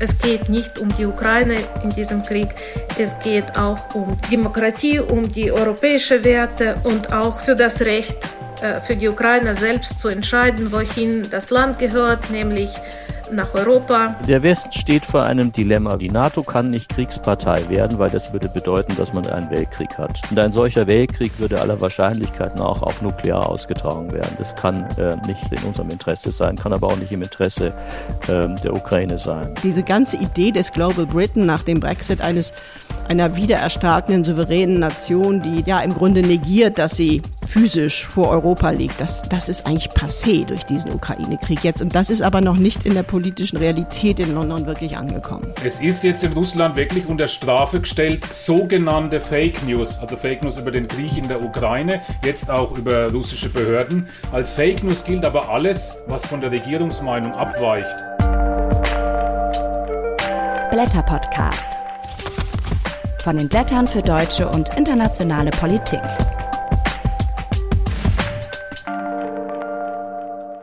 Es geht nicht um die Ukraine in diesem Krieg, es geht auch um Demokratie, um die europäischen Werte und auch für das Recht äh, für die Ukraine selbst zu entscheiden, wohin das Land gehört, nämlich nach Europa. Der Westen steht vor einem Dilemma. Die NATO kann nicht Kriegspartei werden, weil das würde bedeuten, dass man einen Weltkrieg hat. Und ein solcher Weltkrieg würde aller Wahrscheinlichkeit nach auch nuklear ausgetragen werden. Das kann äh, nicht in unserem Interesse sein, kann aber auch nicht im Interesse äh, der Ukraine sein. Diese ganze Idee des Global Britain nach dem Brexit eines einer wiedererstarkenden souveränen Nation, die ja im Grunde negiert, dass sie physisch vor Europa liegt, das, das ist eigentlich passé durch diesen Ukraine-Krieg jetzt. Und das ist aber noch nicht in der politischen Realität in London wirklich angekommen. Es ist jetzt in Russland wirklich unter Strafe gestellt, sogenannte Fake News, also Fake News über den Krieg in der Ukraine, jetzt auch über russische Behörden. Als Fake News gilt aber alles, was von der Regierungsmeinung abweicht. Blätter Podcast. Von den Blättern für deutsche und internationale Politik.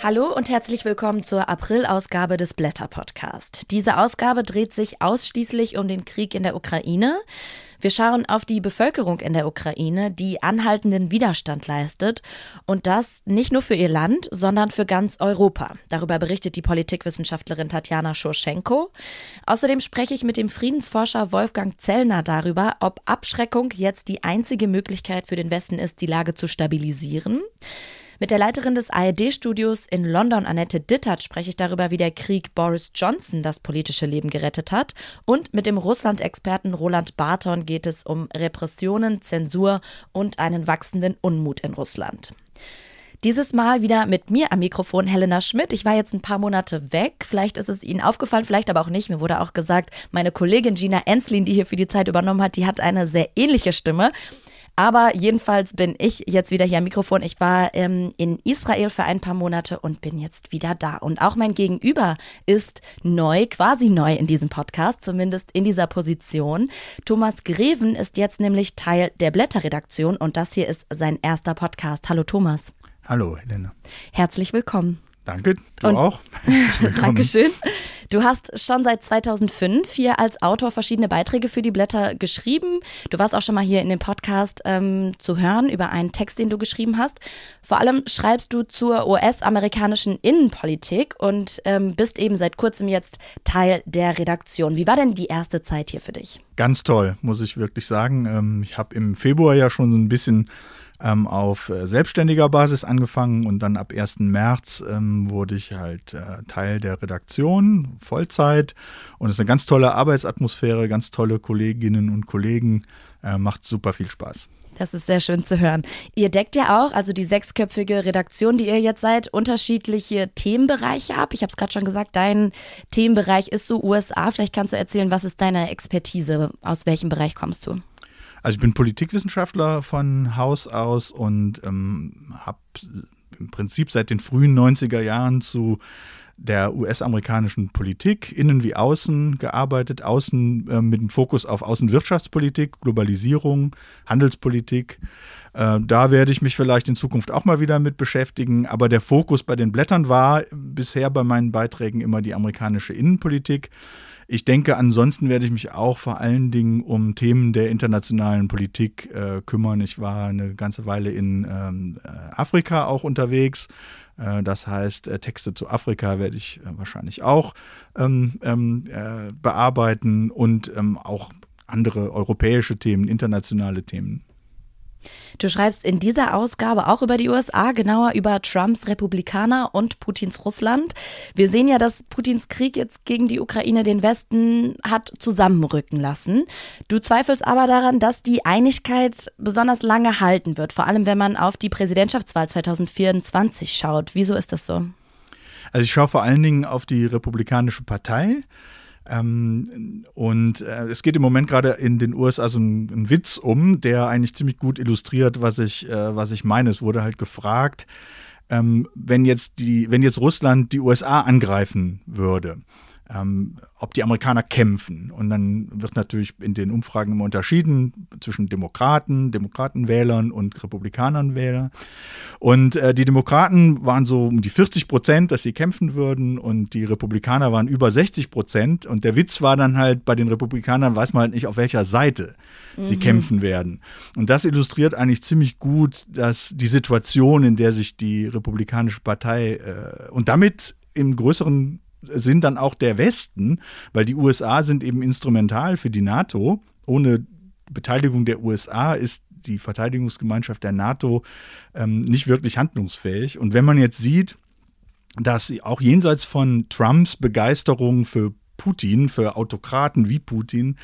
Hallo und herzlich willkommen zur April-Ausgabe des Blätter Podcast. Diese Ausgabe dreht sich ausschließlich um den Krieg in der Ukraine. Wir schauen auf die Bevölkerung in der Ukraine, die anhaltenden Widerstand leistet und das nicht nur für ihr Land, sondern für ganz Europa. Darüber berichtet die Politikwissenschaftlerin Tatjana Schurschenko. Außerdem spreche ich mit dem Friedensforscher Wolfgang Zellner darüber, ob Abschreckung jetzt die einzige Möglichkeit für den Westen ist, die Lage zu stabilisieren. Mit der Leiterin des ARD-Studios in London, Annette Dittert, spreche ich darüber, wie der Krieg Boris Johnson das politische Leben gerettet hat. Und mit dem Russland-Experten Roland Barton geht es um Repressionen, Zensur und einen wachsenden Unmut in Russland. Dieses Mal wieder mit mir am Mikrofon Helena Schmidt. Ich war jetzt ein paar Monate weg. Vielleicht ist es Ihnen aufgefallen, vielleicht aber auch nicht. Mir wurde auch gesagt, meine Kollegin Gina Enslin, die hier für die Zeit übernommen hat, die hat eine sehr ähnliche Stimme. Aber jedenfalls bin ich jetzt wieder hier am Mikrofon. Ich war ähm, in Israel für ein paar Monate und bin jetzt wieder da. Und auch mein Gegenüber ist neu, quasi neu in diesem Podcast, zumindest in dieser Position. Thomas Greven ist jetzt nämlich Teil der Blätterredaktion und das hier ist sein erster Podcast. Hallo Thomas. Hallo Helena. Herzlich willkommen. Danke, du Und- auch. Dankeschön. Du hast schon seit 2005 hier als Autor verschiedene Beiträge für die Blätter geschrieben. Du warst auch schon mal hier in dem Podcast ähm, zu hören über einen Text, den du geschrieben hast. Vor allem schreibst du zur US-amerikanischen Innenpolitik und ähm, bist eben seit kurzem jetzt Teil der Redaktion. Wie war denn die erste Zeit hier für dich? Ganz toll, muss ich wirklich sagen. Ähm, Ich habe im Februar ja schon so ein bisschen ähm, auf äh, selbstständiger Basis angefangen und dann ab 1. März ähm, wurde ich halt äh, Teil der Redaktion, Vollzeit. Und es ist eine ganz tolle Arbeitsatmosphäre, ganz tolle Kolleginnen und Kollegen. Äh, Macht super viel Spaß. Das ist sehr schön zu hören. Ihr deckt ja auch, also die sechsköpfige Redaktion, die ihr jetzt seid, unterschiedliche Themenbereiche ab. Ich habe es gerade schon gesagt, dein Themenbereich ist so USA. Vielleicht kannst du erzählen, was ist deine Expertise? Aus welchem Bereich kommst du? Also ich bin Politikwissenschaftler von Haus aus und ähm, habe im Prinzip seit den frühen 90er Jahren zu der US-amerikanischen Politik, innen wie außen, gearbeitet. Außen äh, mit dem Fokus auf Außenwirtschaftspolitik, Globalisierung, Handelspolitik. Äh, da werde ich mich vielleicht in Zukunft auch mal wieder mit beschäftigen. Aber der Fokus bei den Blättern war bisher bei meinen Beiträgen immer die amerikanische Innenpolitik. Ich denke, ansonsten werde ich mich auch vor allen Dingen um Themen der internationalen Politik äh, kümmern. Ich war eine ganze Weile in ähm, äh, Afrika auch unterwegs. Äh, das heißt, äh, Texte zu Afrika werde ich äh, wahrscheinlich auch ähm, ähm, äh, bearbeiten und ähm, auch andere europäische Themen, internationale Themen. Du schreibst in dieser Ausgabe auch über die USA, genauer über Trumps Republikaner und Putins Russland. Wir sehen ja, dass Putins Krieg jetzt gegen die Ukraine den Westen hat zusammenrücken lassen. Du zweifelst aber daran, dass die Einigkeit besonders lange halten wird, vor allem wenn man auf die Präsidentschaftswahl 2024 schaut. Wieso ist das so? Also ich schaue vor allen Dingen auf die Republikanische Partei. Ähm, und äh, es geht im Moment gerade in den USA so ein, ein Witz um, der eigentlich ziemlich gut illustriert, was ich, äh, was ich meine. Es wurde halt gefragt, ähm, wenn jetzt die, wenn jetzt Russland die USA angreifen würde, ähm, ob die Amerikaner kämpfen. Und dann wird natürlich in den Umfragen immer unterschieden zwischen Demokraten, Demokratenwählern und Republikanernwählern. Und äh, die Demokraten waren so um die 40 Prozent, dass sie kämpfen würden und die Republikaner waren über 60 Prozent. Und der Witz war dann halt, bei den Republikanern weiß man halt nicht, auf welcher Seite sie mhm. kämpfen werden. Und das illustriert eigentlich ziemlich gut, dass die Situation, in der sich die Republikanische Partei äh, und damit im größeren Sinn dann auch der Westen, weil die USA sind eben instrumental für die NATO. Ohne Beteiligung der USA ist die Verteidigungsgemeinschaft der NATO ähm, nicht wirklich handlungsfähig. Und wenn man jetzt sieht, dass auch jenseits von Trumps Begeisterung für Putin, für Autokraten wie Putin,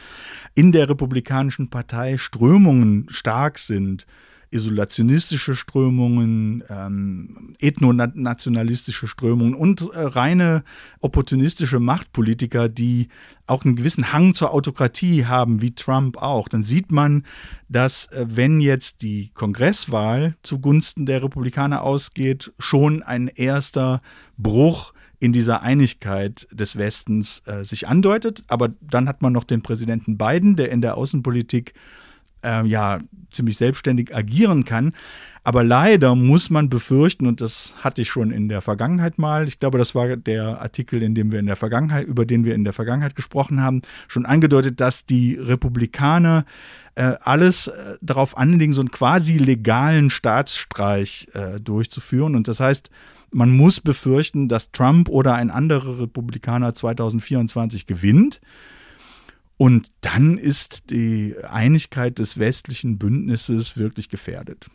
in der Republikanischen Partei Strömungen stark sind, isolationistische Strömungen, ähm, ethnonationalistische Strömungen und äh, reine opportunistische Machtpolitiker, die auch einen gewissen Hang zur Autokratie haben, wie Trump auch, dann sieht man, dass äh, wenn jetzt die Kongresswahl zugunsten der Republikaner ausgeht, schon ein erster Bruch in dieser Einigkeit des Westens äh, sich andeutet. Aber dann hat man noch den Präsidenten Biden, der in der Außenpolitik äh, ja ziemlich selbstständig agieren kann. Aber leider muss man befürchten, und das hatte ich schon in der Vergangenheit mal, ich glaube, das war der Artikel, in dem wir in der Vergangenheit, über den wir in der Vergangenheit gesprochen haben, schon angedeutet, dass die Republikaner äh, alles äh, darauf anlegen, so einen quasi legalen Staatsstreich äh, durchzuführen. Und das heißt, man muss befürchten, dass Trump oder ein anderer Republikaner 2024 gewinnt. Und dann ist die Einigkeit des westlichen Bündnisses wirklich gefährdet.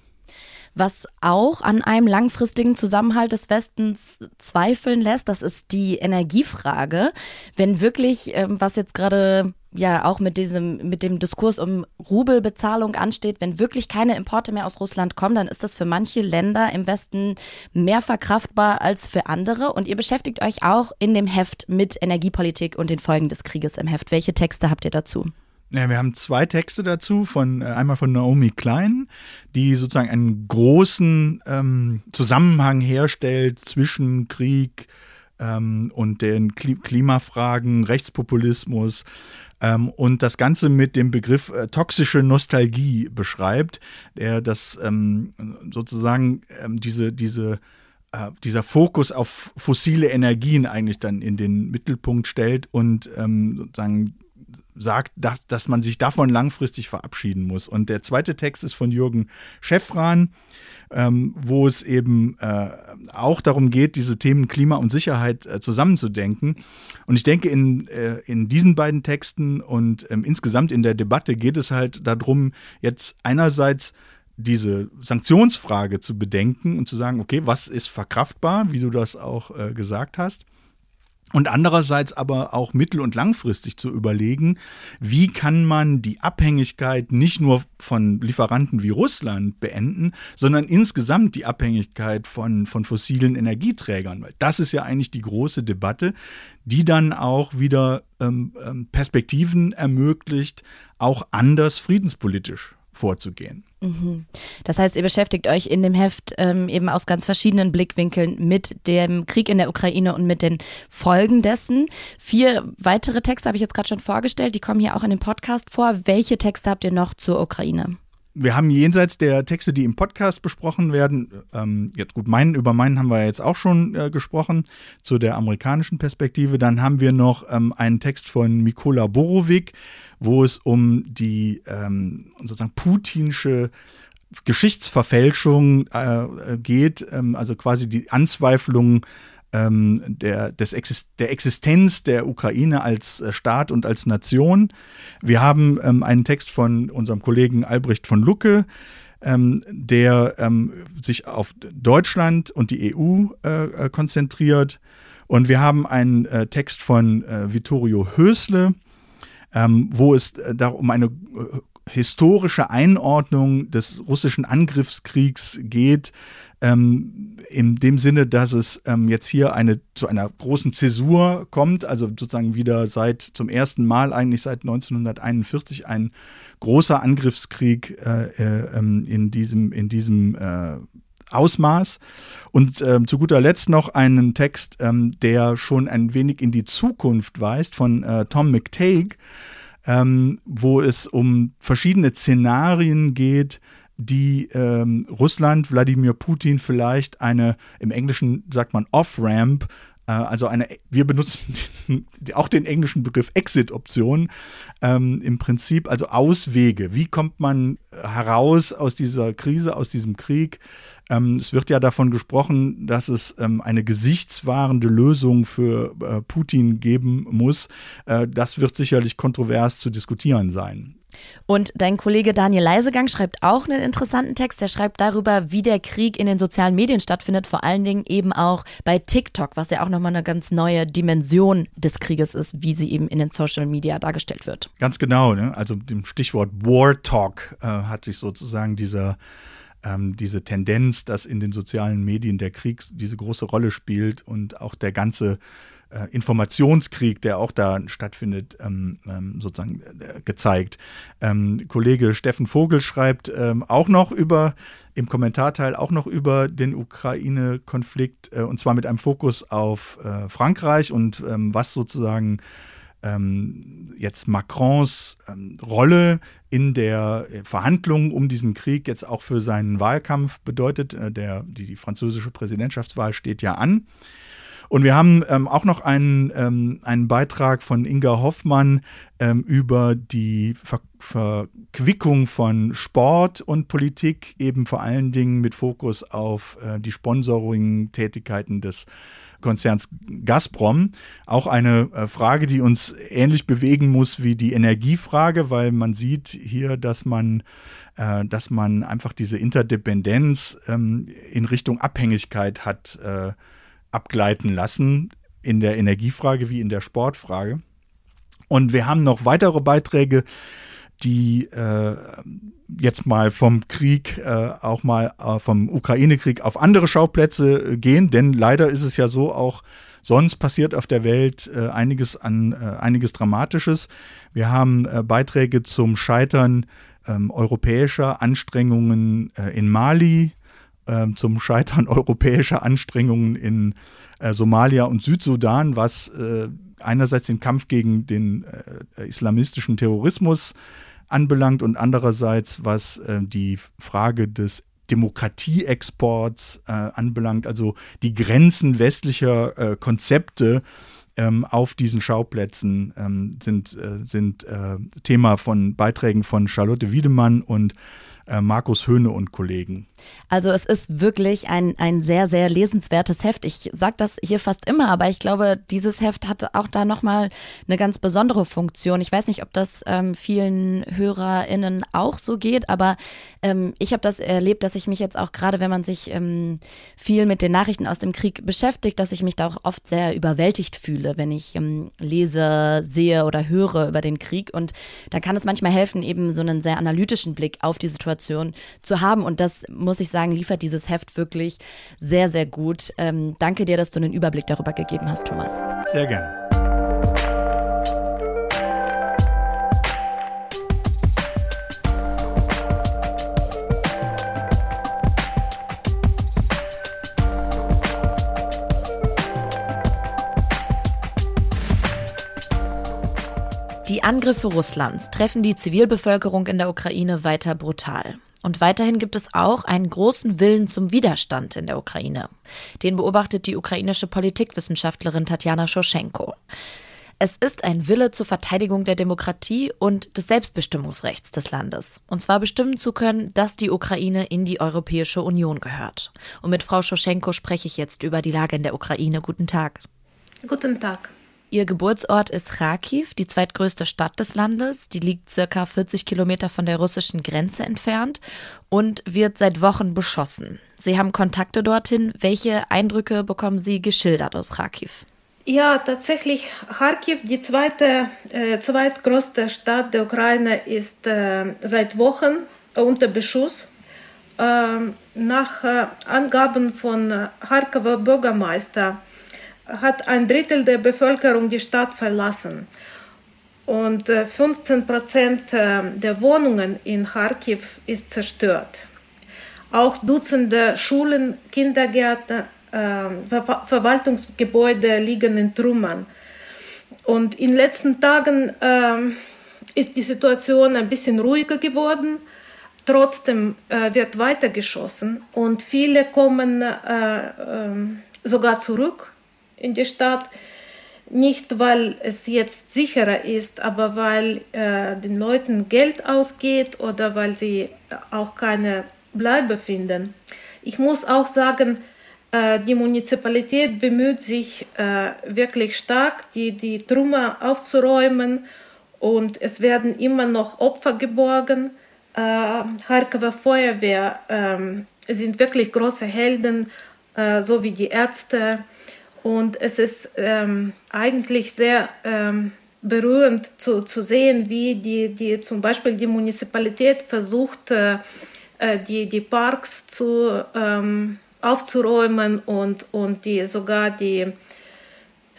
Was auch an einem langfristigen Zusammenhalt des Westens zweifeln lässt, das ist die Energiefrage. Wenn wirklich, ähm, was jetzt gerade ja auch mit diesem, mit dem Diskurs um Rubelbezahlung ansteht, wenn wirklich keine Importe mehr aus Russland kommen, dann ist das für manche Länder im Westen mehr verkraftbar als für andere. Und ihr beschäftigt euch auch in dem Heft mit Energiepolitik und den Folgen des Krieges im Heft. Welche Texte habt ihr dazu? Ja, wir haben zwei Texte dazu, von äh, einmal von Naomi Klein, die sozusagen einen großen ähm, Zusammenhang herstellt zwischen Krieg ähm, und den Kli Klimafragen, Rechtspopulismus ähm, und das Ganze mit dem Begriff äh, toxische Nostalgie beschreibt, der das ähm, sozusagen ähm, diese, diese äh, dieser Fokus auf fossile Energien eigentlich dann in den Mittelpunkt stellt und ähm, sozusagen sagt, dass man sich davon langfristig verabschieden muss. Und der zweite Text ist von Jürgen Schäffran, ähm, wo es eben äh, auch darum geht, diese Themen Klima und Sicherheit äh, zusammenzudenken. Und ich denke, in, äh, in diesen beiden Texten und ähm, insgesamt in der Debatte geht es halt darum, jetzt einerseits diese Sanktionsfrage zu bedenken und zu sagen, okay, was ist verkraftbar, wie du das auch äh, gesagt hast und andererseits aber auch mittel- und langfristig zu überlegen, wie kann man die Abhängigkeit nicht nur von Lieferanten wie Russland beenden, sondern insgesamt die Abhängigkeit von, von fossilen Energieträgern. Weil das ist ja eigentlich die große Debatte, die dann auch wieder ähm, ähm Perspektiven ermöglicht, auch anders friedenspolitisch vorzugehen. Mhm. Das heißt, ihr beschäftigt euch in dem Heft ähm, eben aus ganz verschiedenen Blickwinkeln mit dem Krieg in der Ukraine und mit den Folgen dessen. Vier weitere Texte habe ich jetzt gerade schon vorgestellt, die kommen hier auch in dem Podcast vor. Welche Texte habt ihr noch zur Ukraine? Wir haben jenseits der Texte, die im Podcast besprochen werden, ähm, jetzt gut, meinen, über meinen haben wir jetzt auch schon äh, gesprochen, zu der amerikanischen Perspektive. Dann haben wir noch ähm, einen Text von Mikola Borovic, wo es um die ähm, sozusagen putinsche Geschichtsverfälschung äh, geht, ähm, also quasi die Anzweiflung ähm, der, des Exist der Existenz der Ukraine als äh, Staat und als Nation. Wir haben ähm, einen Text von unserem Kollegen Albrecht von Lucke, ähm, der ähm, sich auf Deutschland und die EU äh, äh, konzentriert. Und wir haben einen äh, Text von äh, Vittorio Hösle, ähm, wo es äh, um eine historische Einordnung des russischen Angriffskriegs geht, ähm, in dem Sinne, dass es ähm, jetzt hier eine zu einer großen Zäsur kommt, also sozusagen wieder seit zum ersten Mal eigentlich seit 1941 ein großer Angriffskrieg äh, äh, ähm, in diesem in diesem äh, Ausmaß. Und ähm, zu guter Letzt noch einen Text, ähm, der schon ein wenig in die Zukunft weist, von äh, Tom McTague, ähm, wo es um verschiedene Szenarien geht, die ähm, Russland, Wladimir Putin vielleicht eine, im Englischen sagt man Off-Ramp, äh, also eine, wir benutzen auch den englischen Begriff Exit-Option, ähm, im Prinzip also Auswege. Wie kommt man heraus aus dieser Krise, aus diesem Krieg? Ähm, es wird ja davon gesprochen, dass es ähm, eine gesichtswahrende Lösung für äh, Putin geben muss. Äh, das wird sicherlich kontrovers zu diskutieren sein. Und dein Kollege Daniel Leisegang schreibt auch einen interessanten Text. Der schreibt darüber, wie der Krieg in den sozialen Medien stattfindet, vor allen Dingen eben auch bei TikTok, was ja auch nochmal eine ganz neue Dimension des Krieges ist, wie sie eben in den Social Media dargestellt wird. Ganz genau. Ne? Also dem Stichwort War Talk äh, hat sich sozusagen dieser ähm, diese Tendenz, dass in den sozialen Medien der Krieg diese große Rolle spielt und auch der ganze äh, Informationskrieg, der auch da stattfindet, ähm, ähm, sozusagen äh, gezeigt. Ähm, Kollege Steffen Vogel schreibt ähm, auch noch über, im Kommentarteil auch noch über den Ukraine-Konflikt äh, und zwar mit einem Fokus auf äh, Frankreich und ähm, was sozusagen ähm, jetzt Macrons Rolle in der Verhandlung um diesen Krieg jetzt auch für seinen Wahlkampf bedeutet. Äh, der, die, die französische Präsidentschaftswahl steht ja an. Und wir haben ähm, auch noch einen, ähm, einen Beitrag von Inga Hoffmann ähm, über die Ver Verquickung von Sport und Politik, eben vor allen Dingen mit Fokus auf äh, die Sponsoring-Tätigkeiten des Konzerns Gazprom. Auch eine äh, Frage, die uns ähnlich bewegen muss wie die Energiefrage, weil man sieht hier, dass man äh, dass man einfach diese Interdependenz ähm, in Richtung Abhängigkeit hat äh, abgleiten lassen, in der Energiefrage wie in der Sportfrage. Und wir haben noch weitere Beiträge, die äh, jetzt mal vom Krieg, äh, auch mal äh, vom Ukraine-Krieg auf andere Schauplätze äh, gehen, denn leider ist es ja so, auch sonst passiert auf der Welt äh, einiges an äh, einiges Dramatisches. Wir haben Beiträge zum Scheitern ähm, europäischer Anstrengungen in Mali, zum Scheitern europäischer Anstrengungen in äh, Somalia und Südsudan, was äh, einerseits den Kampf gegen den äh, islamistischen Terrorismus anbelangt und andererseits was äh, die Frage des Demokratieexports äh, anbelangt, also die Grenzen westlicher äh, Konzepte ähm, auf diesen Schauplätzen ähm, sind, sind Thema von Beiträgen von Charlotte Wiedemann und Markus Höhne und Kollegen. Also es ist wirklich ein, ein sehr, sehr lesenswertes Heft. Ich sage das hier fast immer, aber ich glaube, dieses Heft hat auch da nochmal eine ganz besondere Funktion. Ich weiß nicht, ob das ähm, vielen HörerInnen auch so geht, aber ähm, ich habe das erlebt, dass ich mich jetzt auch gerade, wenn man sich ähm, viel mit den Nachrichten aus dem Krieg beschäftigt, dass ich mich da auch oft sehr überwältigt fühle, wenn ich ähm, lese, sehe oder höre über den Krieg. Und da kann es manchmal helfen, eben so einen sehr analytischen Blick auf die Situation zu haben. Und das muss ich sagen, liefert dieses Heft wirklich sehr, sehr gut. Ähm, danke dir, dass du einen Überblick darüber gegeben hast, Thomas. Sehr gerne. Die Angriffe Russlands treffen die Zivilbevölkerung in der Ukraine weiter brutal. Und weiterhin gibt es auch einen großen Willen zum Widerstand in der Ukraine. Den beobachtet die ukrainische Politikwissenschaftlerin Tatjana Schoschenko. Es ist ein Wille zur Verteidigung der Demokratie und des Selbstbestimmungsrechts des Landes. Und zwar bestimmen zu können, dass die Ukraine in die Europäische Union gehört. Und mit Frau Schoschenko spreche ich jetzt über die Lage in der Ukraine. Guten Tag. Guten Tag. Ihr Geburtsort ist Kharkiv, die zweitgrößte Stadt des Landes. Die liegt circa 40 Kilometer von der russischen Grenze entfernt und wird seit Wochen beschossen. Sie haben Kontakte dorthin. Welche Eindrücke bekommen Sie geschildert aus Kharkiv? Ja, tatsächlich, Kharkiv, die zweite, äh, zweitgrößte Stadt der Ukraine, ist äh, seit Wochen unter Beschuss. Äh, nach Angaben von äh, Kharkover Bürgermeister hat ein Drittel der Bevölkerung die Stadt verlassen. Und 15 äh, Prozent äh, der Wohnungen in Kharkiv ist zerstört. Auch Dutzende Schulen, Kindergärten, äh, Ver Verwaltungsgebäude liegen in Trümmern. Und in den letzten Tagen äh, ist die Situation ein bisschen ruhiger geworden. trotzdem wird weitergeschossen und viele kommen äh, ähm, sogar zurück in die Stadt. Nicht, weil es jetzt sicherer ist, aber weil äh, den Leuten Geld ausgeht oder weil sie auch keine Bleibe finden. Ich muss auch sagen, äh, die Municipalität bemüht sich äh, wirklich stark, die, die Trümmer aufzuräumen und es werden immer noch Opfer geborgen. Äh, Harkover Feuerwehr äh, sind wirklich große Helden, äh, so wie die Ärzte. Und es ist ähm, eigentlich sehr ähm, berührend zu, zu sehen, wie die, die zum Beispiel die Municipalität versucht, äh, äh die, die Parks zu, ähm, aufzuräumen und, und die sogar die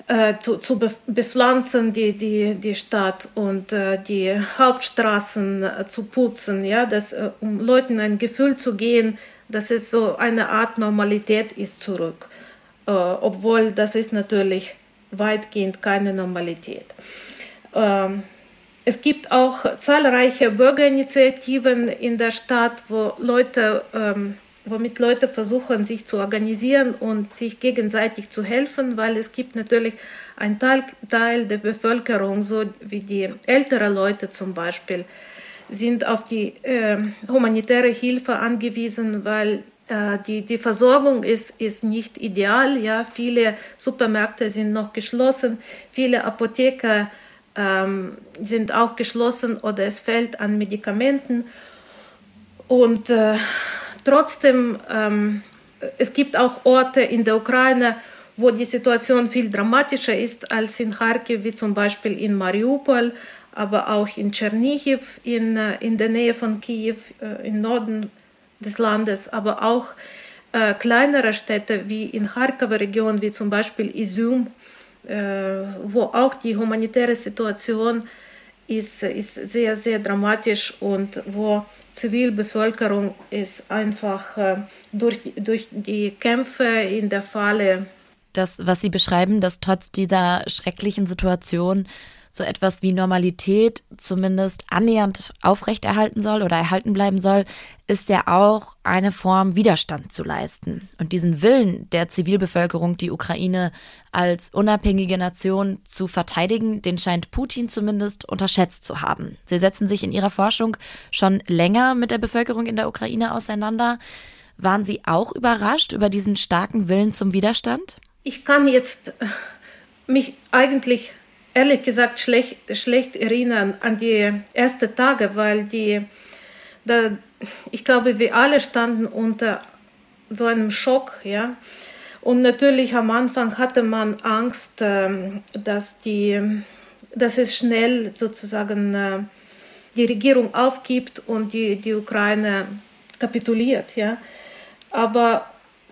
äh, zu, zu bepflanzen, die, die, die Stadt und äh, die Hauptstraßen äh, zu putzen, ja, das, äh, um Leuten ein Gefühl zu geben, dass es so eine Art Normalität ist zurück, äh, obwohl das ist natürlich weitgehend keine Normalität. Ähm, es gibt auch zahlreiche Bürgerinitiativen in der Stadt, wo Leute ähm, womit Leute versuchen, sich zu organisieren und sich gegenseitig zu helfen, weil es gibt natürlich einen Teil, Teil der Bevölkerung, so wie die älteren Leute zum Beispiel, sind auf die äh, humanitäre Hilfe angewiesen, weil die, die Versorgung ist, ist nicht ideal. Ja? Viele Supermärkte sind noch geschlossen, viele Apotheker ähm, sind auch geschlossen oder es fehlt an Medikamenten. Und äh, Trotzdem, ähm, es gibt auch Orte in der Ukraine, wo die Situation viel dramatischer ist als in Kharkiv, wie zum Beispiel in Mariupol, aber auch in Tschernihiv, in, äh, in der Nähe von Kiew, äh, im Norden des Landes, aber auch äh, kleinere Städte wie in Kharkover Region, wie zum Beispiel Izum, äh, wo auch die humanitäre Situation ist, ist sehr, sehr dramatisch und wo Zivilbevölkerung ist einfach äh, durch, durch die Kämpfe in der Falle. Das, was Sie beschreiben, dass trotz dieser schrecklichen Situation so etwas wie Normalität zumindest annähernd aufrechterhalten soll oder erhalten bleiben soll, ist ja auch eine Form Widerstand zu leisten. Und diesen Willen der Zivilbevölkerung, die Ukraine als unabhängige Nation zu verteidigen, den scheint Putin zumindest unterschätzt zu haben. Sie setzen sich in ihrer Forschung schon länger mit der Bevölkerung in der Ukraine auseinander. Waren Sie auch überrascht über diesen starken Willen zum Widerstand? Ich kann jetzt mich eigentlich ehrlich gesagt schlecht, schlecht erinnern an die ersten Tage, weil die, da, ich glaube, wir alle standen unter so einem Schock, ja. Und natürlich am Anfang hatte man Angst, ähm, dass die, dass es schnell sozusagen äh, die Regierung aufgibt und die, die Ukraine kapituliert, ja. Aber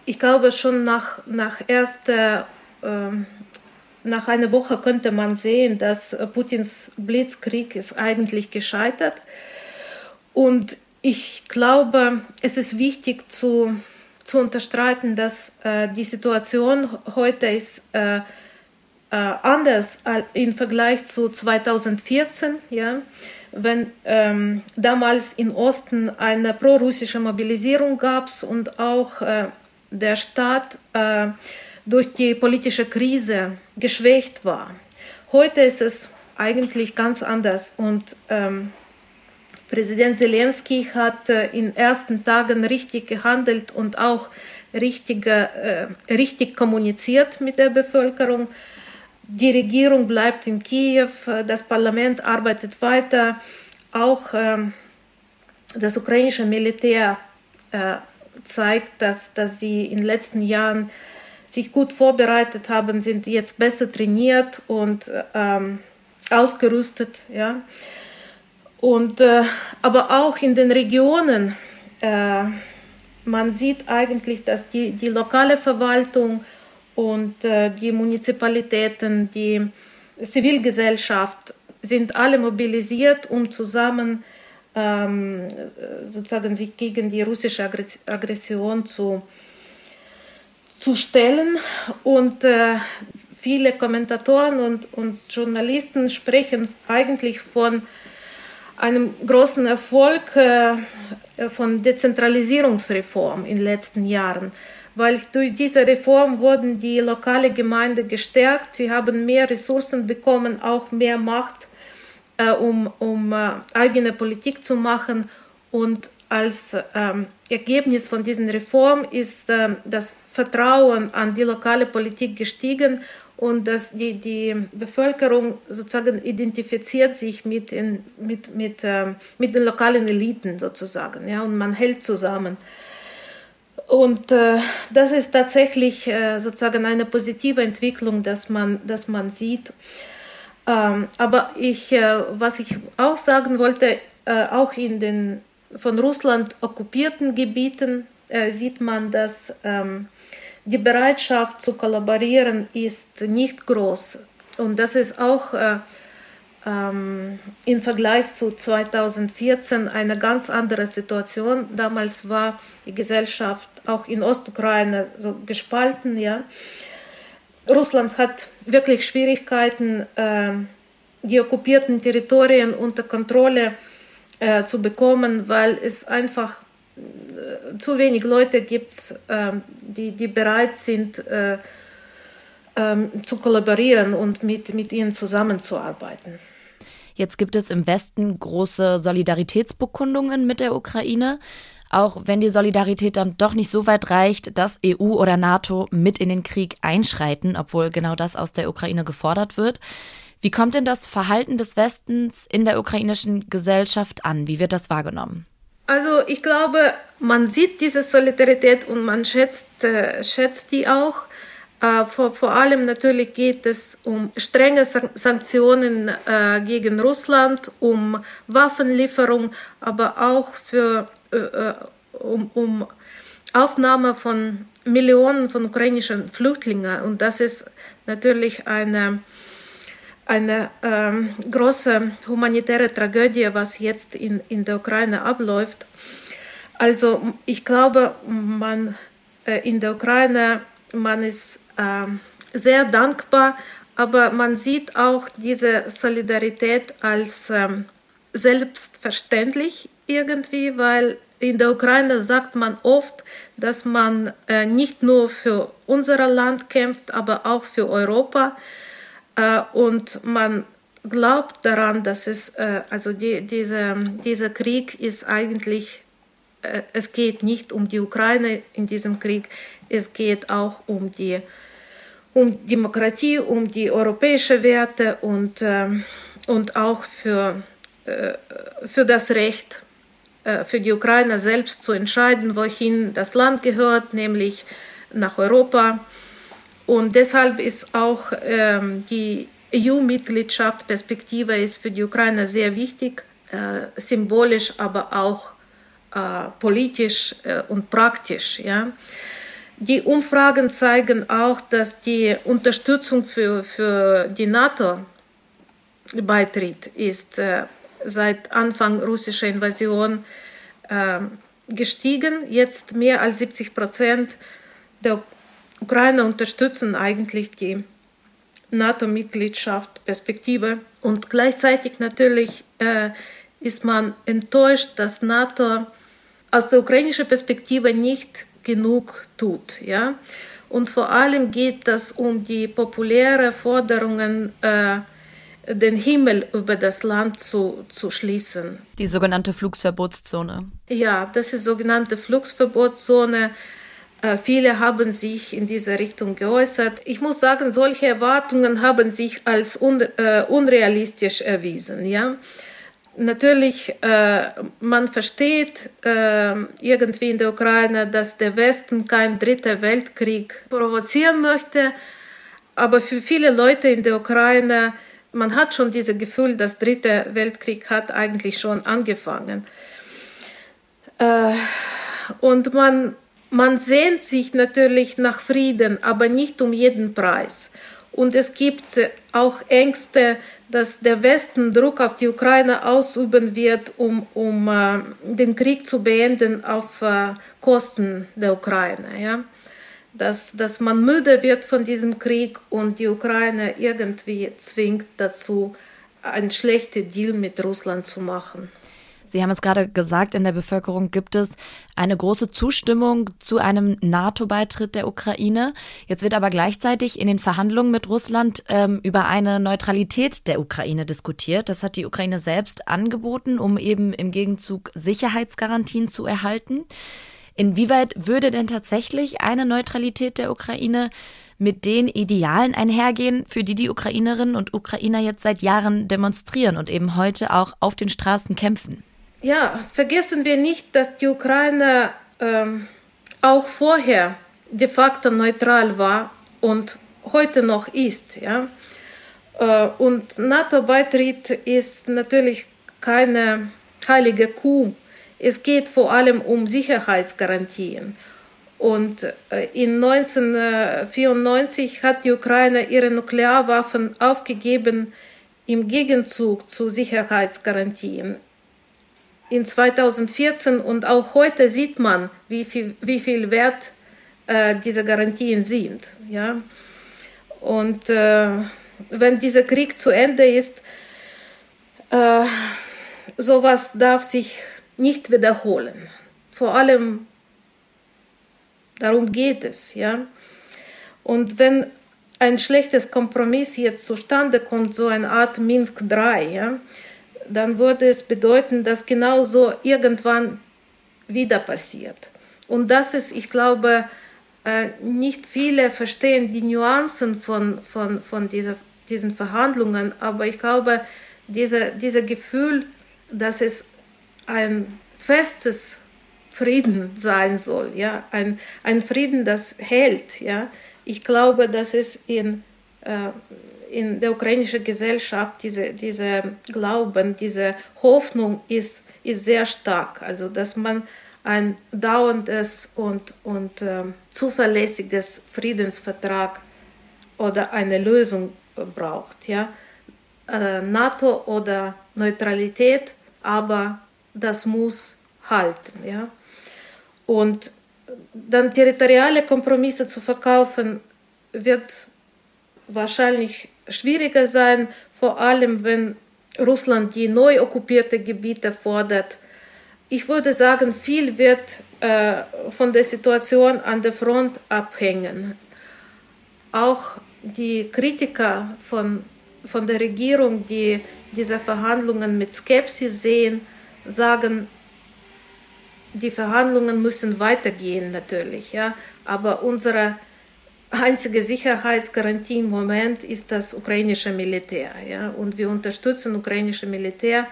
ich glaube schon nach, nach erster ähm, nach einer Woche könnte man sehen, dass Putins Blitzkrieg ist eigentlich gescheitert. Und ich glaube, es ist wichtig zu, zu unterstreiten, dass äh, die Situation heute ist äh, äh, anders im Vergleich zu 2014. Ja? Wenn ähm, damals im Osten eine prorussische Mobilisierung gab und auch äh, der Staat äh, durch die politische Krise geschwächt war. Heute ist es eigentlich ganz anders und ähm, Präsident Zelensky hat äh, in ersten Tagen richtig gehandelt und auch richtig, äh, richtig kommuniziert mit der Bevölkerung. Die Regierung bleibt in Kiew, das Parlament arbeitet weiter, auch äh, das ukrainische Militär äh, zeigt, dass, dass sie in den letzten Jahren sich gut vorbereitet haben, sind jetzt besser trainiert und ähm, ausgerüstet. Ja. Und, äh, aber auch in den Regionen, äh, man sieht eigentlich, dass die, die lokale Verwaltung und äh, die Munizipalitäten, die Zivilgesellschaft sind alle mobilisiert, um zusammen ähm, sozusagen sich gegen die russische Aggression zu zu stellen. Und äh, viele Kommentatoren und, und Journalisten sprechen eigentlich von einem großen Erfolg äh, von Dezentralisierungsreform in den letzten Jahren. Weil durch diese Reform wurden die lokale Gemeinde gestärkt, sie haben mehr Ressourcen bekommen, auch mehr Macht, äh, um, um äh, eigene Politik zu machen. Und als ähm, Ergebnis von diesen Reformen ist äh, das Vertrauen an die lokale Politik gestiegen und dass die, die Bevölkerung sozusagen identifiziert sich mit, in, mit, mit, äh, mit den lokalen Eliten sozusagen, ja, und man hält zusammen. Und äh, das ist tatsächlich äh, sozusagen eine positive Entwicklung, dass man, dass man sieht. Ähm, aber ich, äh, was ich auch sagen wollte, äh, auch in den von Russland okkupierten Gebieten äh, sieht man, dass ähm, die Bereitschaft zu kollaborieren ist nicht groß. Und das ist auch äh, ähm, im Vergleich zu 2014 eine ganz andere Situation. Damals war die Gesellschaft auch in Ostukraine so gespalten. Ja. Russland hat wirklich Schwierigkeiten, äh, die okkupierten Territorien unter Kontrolle äh, zu bekommen, weil es einfach äh, zu wenig Leute gibt, äh, die, die bereit sind, äh, ähm, zu kollaborieren und mit, mit ihnen zusammenzuarbeiten. Jetzt gibt es im Westen große Solidaritätsbekundungen mit der Ukraine. Auch wenn die Solidarität dann doch nicht so weit reicht, dass EU oder NATO mit in den Krieg einschreiten, obwohl genau das aus der Ukraine gefordert wird. Wie kommt denn das Verhalten des Westens in der ukrainischen Gesellschaft an? Wie wird das wahrgenommen? Also ich glaube, man sieht diese Solidarität und man schätzt, äh, schätzt die auch. Äh, vor, vor allem natürlich geht es um strenge Sanktionen äh, gegen Russland, um Waffenlieferung, aber auch für, äh, äh, um, um Aufnahme von Millionen von ukrainischen Flüchtlingen. Und das ist natürlich eine eine ähm, große humanitäre Tragödie, was jetzt in, in der Ukraine abläuft. Also ich glaube, man äh, in der Ukraine, man ist äh, sehr dankbar, aber man sieht auch diese Solidarität als äh, selbstverständlich irgendwie, weil in der Ukraine sagt man oft, dass man äh, nicht nur für unser Land kämpft, aber auch für Europa. Und man glaubt daran, dass es, äh, also die, diese, dieser Krieg ist eigentlich, äh, es geht nicht um die Ukraine in diesem Krieg, es geht auch um die um Demokratie, um die europäischen Werte und, und auch für, für das Recht für die Ukraine selbst zu entscheiden, wohin das Land gehört, nämlich nach Europa. Und deshalb ist auch ähm, die EU-Mitgliedschaft Perspektive ist für die Ukraine sehr wichtig, äh, symbolisch, aber auch äh, politisch äh, und praktisch. Ja. Die Umfragen zeigen auch, dass die Unterstützung für, für die NATO-Beitritt ist äh, seit Anfang russischer Invasion äh, gestiegen. Jetzt mehr als 70 Prozent der Ukraine unterstützen eigentlich die NATO-Mitgliedschaft Perspektive und gleichzeitig natürlich äh, ist man enttäuscht, dass NATO aus der ukrainischen Perspektive nicht genug tut. Ja? Und vor allem geht es um die populären Forderungen, äh, den Himmel über das Land zu, zu schließen. Die sogenannte Flugsverbotszone. Ja, das ist sogenannte Flugsverbotszone. Äh, viele haben sich in diese Richtung geäußert. Ich muss sagen, solche Erwartungen haben sich als un, äh, unrealistisch erwiesen. Ja? Natürlich, äh, man versteht äh, irgendwie in der Ukraine, dass der Westen keinen dritten Weltkrieg provozieren möchte. Aber für viele Leute in der Ukraine, man hat schon dieses Gefühl, dass der dritte Weltkrieg hat eigentlich schon angefangen. Äh, und man man sehnt sich natürlich nach Frieden, aber nicht um jeden Preis. Und es gibt auch Ängste, dass der Westen Druck auf die Ukraine ausüben wird, um, um uh, den Krieg zu beenden auf uh, Kosten der Ukraine. Ja? Dass, dass man müde wird von diesem Krieg und die Ukraine irgendwie zwingt dazu, einen schlechten Deal mit Russland zu machen. Sie haben es gerade gesagt, in der Bevölkerung gibt es eine große Zustimmung zu einem NATO-Beitritt der Ukraine. Jetzt wird aber gleichzeitig in den Verhandlungen mit Russland ähm, über eine Neutralität der Ukraine diskutiert. Das hat die Ukraine selbst angeboten, um eben im Gegenzug Sicherheitsgarantien zu erhalten. Inwieweit würde denn tatsächlich eine Neutralität der Ukraine mit den Idealen einhergehen, für die die Ukrainerinnen und Ukrainer jetzt seit Jahren demonstrieren und eben heute auch auf den Straßen kämpfen? Ja, vergessen wir nicht, dass die Ukraine ähm, auch vorher de facto neutral war und heute noch ist. Ja? Äh, und NATO-Beitritt ist natürlich keine heilige Kuh. Es geht vor allem um Sicherheitsgarantien. Und äh, in 1994 hat die Ukraine ihre Nuklearwaffen aufgegeben im Gegenzug zu Sicherheitsgarantien in 2014 und auch heute sieht man, wie viel, wie viel wert äh, diese Garantien sind. Ja? Und äh, wenn dieser Krieg zu Ende ist, äh, sowas darf sich nicht wiederholen. Vor allem darum geht es. Ja? Und wenn ein schlechtes Kompromiss jetzt zustande kommt, so eine Art Minsk III, ja, dann würde es bedeuten, dass genau so irgendwann wieder passiert. Und das ist, ich glaube, äh, nicht viele verstehen die Nuancen von, von, von dieser, diesen Verhandlungen, aber ich glaube, diese, dieses Gefühl, dass es ein festes Frieden sein soll, ja, ein, ein Frieden, das hält, ja. Ich glaube, dass es in, äh, in der ukrainischen Gesellschaft diese, diese Glauben, diese Hoffnung ist, ist sehr stark. Also, dass man ein dauerndes und, und äh, zuverlässiges Friedensvertrag oder eine Lösung braucht. Ja? Äh, NATO oder Neutralität, aber das muss halten. Ja? Und dann territoriale Kompromisse zu verkaufen, wird wahrscheinlich schwieriger sein, vor allem wenn Russland die neu okkupierte Gebiete fordert. Ich würde sagen, viel wird äh, von der Situation an der Front abhängen. Auch die Kritiker von, von der Regierung, die diese Verhandlungen mit Skepsis sehen, sagen, die Verhandlungen müssen weitergehen natürlich, ja, aber unsere einzige Sicherheitsgarantie im Moment ist das ukrainische Militär. Ja? Und wir unterstützen ukrainische Militär.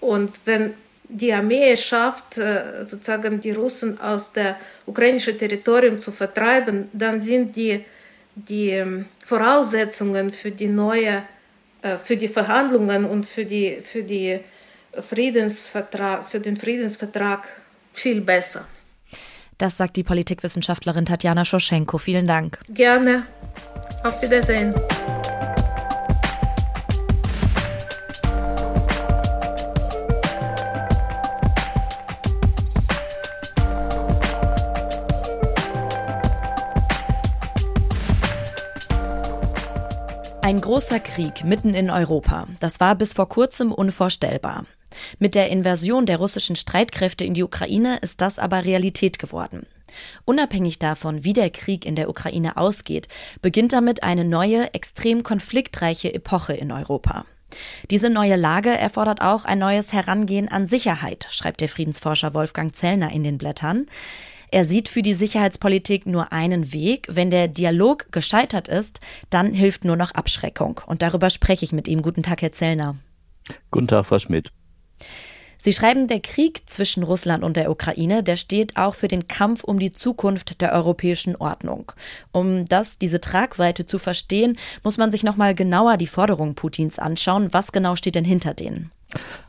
Und wenn die Armee schafft, äh, sozusagen die Russen aus dem ukrainischen Territorium zu vertreiben, dann sind die, die ähm, Voraussetzungen für die neue, äh, für die Verhandlungen und für, die, für, die Friedensvertrag, für den Friedensvertrag viel besser. Das sagt die Politikwissenschaftlerin Tatjana Schoschenko. Vielen Dank. Gerne. Auf Wiedersehen. Ein großer Krieg mitten in Europa. Das war bis vor kurzem unvorstellbar. Mit der Invasion der russischen Streitkräfte in die Ukraine ist das aber Realität geworden. Unabhängig davon, wie der Krieg in der Ukraine ausgeht, beginnt damit eine neue, extrem konfliktreiche Epoche in Europa. Diese neue Lage erfordert auch ein neues Herangehen an Sicherheit, schreibt der Friedensforscher Wolfgang Zellner in den Blättern. Er sieht für die Sicherheitspolitik nur einen Weg. Wenn der Dialog gescheitert ist, dann hilft nur noch Abschreckung. Und darüber spreche ich mit ihm. Guten Tag, Herr Zellner. Guten Tag, Frau Schmidt. Sie schreiben, der Krieg zwischen Russland und der Ukraine, der steht auch für den Kampf um die Zukunft der europäischen Ordnung. Um das, diese Tragweite zu verstehen, muss man sich nochmal genauer die Forderungen Putins anschauen. Was genau steht denn hinter denen?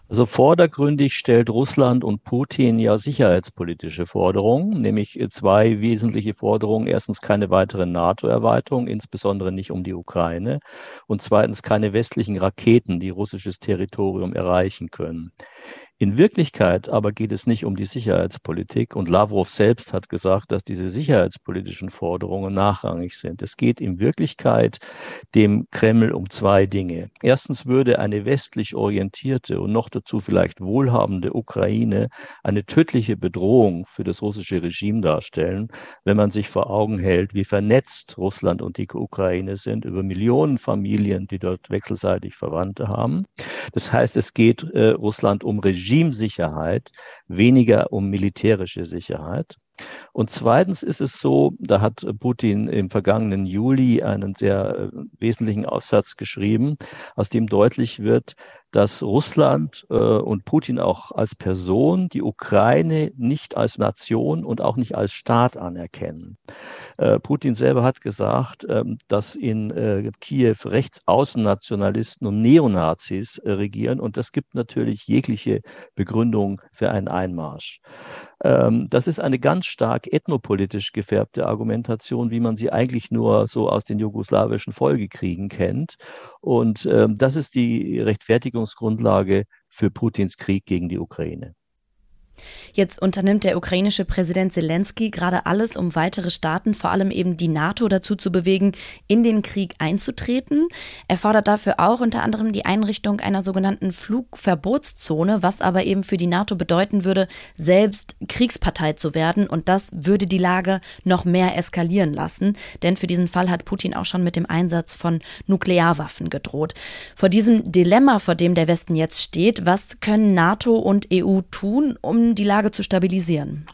Also vordergründig stellt Russland und Putin ja sicherheitspolitische Forderungen, nämlich zwei wesentliche Forderungen. Erstens keine weitere NATO-Erweiterung, insbesondere nicht um die Ukraine. Und zweitens keine westlichen Raketen, die russisches Territorium erreichen können. In Wirklichkeit aber geht es nicht um die Sicherheitspolitik und Lavrov selbst hat gesagt, dass diese sicherheitspolitischen Forderungen nachrangig sind. Es geht in Wirklichkeit dem Kreml um zwei Dinge. Erstens würde eine westlich orientierte und noch dazu vielleicht wohlhabende Ukraine eine tödliche Bedrohung für das russische Regime darstellen, wenn man sich vor Augen hält, wie vernetzt Russland und die Ukraine sind über Millionen Familien, die dort wechselseitig Verwandte haben. Das heißt, es geht äh, Russland um Regime Regimesicherheit, weniger um militärische Sicherheit. Und zweitens ist es so, da hat Putin im vergangenen Juli einen sehr äh, wesentlichen Aufsatz geschrieben, aus dem deutlich wird, dass Russland äh, und Putin auch als Person die Ukraine nicht als Nation und auch nicht als Staat anerkennen. Äh, Putin selber hat gesagt, äh, dass in äh, Kiew Rechtsaußennationalisten und Neonazis äh, regieren und das gibt natürlich jegliche Begründung für einen Einmarsch. Ähm, das ist eine ganz stark ethnopolitisch gefärbte Argumentation, wie man sie eigentlich nur so aus den jugoslawischen Folgekriegen kennt. Und ähm, das ist die Rechtfertigungsgrundlage für Putins Krieg gegen die Ukraine. Jetzt unternimmt der ukrainische Präsident Zelensky gerade alles, um weitere Staaten, vor allem eben die NATO, dazu zu bewegen, in den Krieg einzutreten. Er fordert dafür auch unter anderem die Einrichtung einer sogenannten Flugverbotszone, was aber eben für die NATO bedeuten würde, selbst Kriegspartei zu werden. Und das würde die Lage noch mehr eskalieren lassen. Denn für diesen Fall hat Putin auch schon mit dem Einsatz von Nuklearwaffen gedroht. Vor diesem Dilemma, vor dem der Westen jetzt steht, was können NATO und EU tun, um die Lage zu stabilisieren?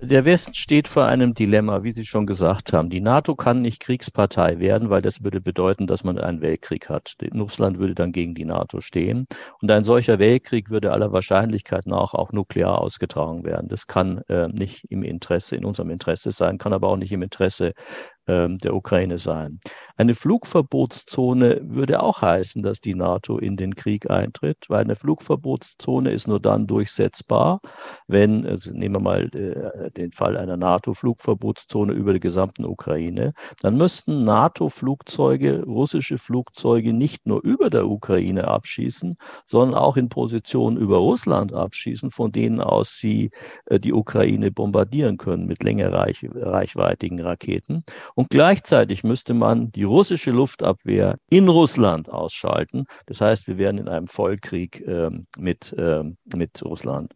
Der Westen steht vor einem Dilemma, wie Sie schon gesagt haben. Die NATO kann nicht Kriegspartei werden, weil das würde bedeuten, dass man einen Weltkrieg hat. Russland würde dann gegen die NATO stehen. Und ein solcher Weltkrieg würde aller Wahrscheinlichkeit nach auch nuklear ausgetragen werden. Das kann äh, nicht im Interesse, in unserem Interesse sein, kann aber auch nicht im Interesse der Ukraine sein. Eine Flugverbotszone würde auch heißen, dass die NATO in den Krieg eintritt, weil eine Flugverbotszone ist nur dann durchsetzbar, wenn, also nehmen wir mal äh, den Fall einer NATO-Flugverbotszone über die gesamten Ukraine, dann müssten NATO-Flugzeuge, russische Flugzeuge nicht nur über der Ukraine abschießen, sondern auch in Positionen über Russland abschießen, von denen aus sie äh, die Ukraine bombardieren können mit längerreichweitigen Raketen. Und gleichzeitig müsste man die russische Luftabwehr in Russland ausschalten. Das heißt, wir wären in einem Vollkrieg äh, mit, äh, mit Russland.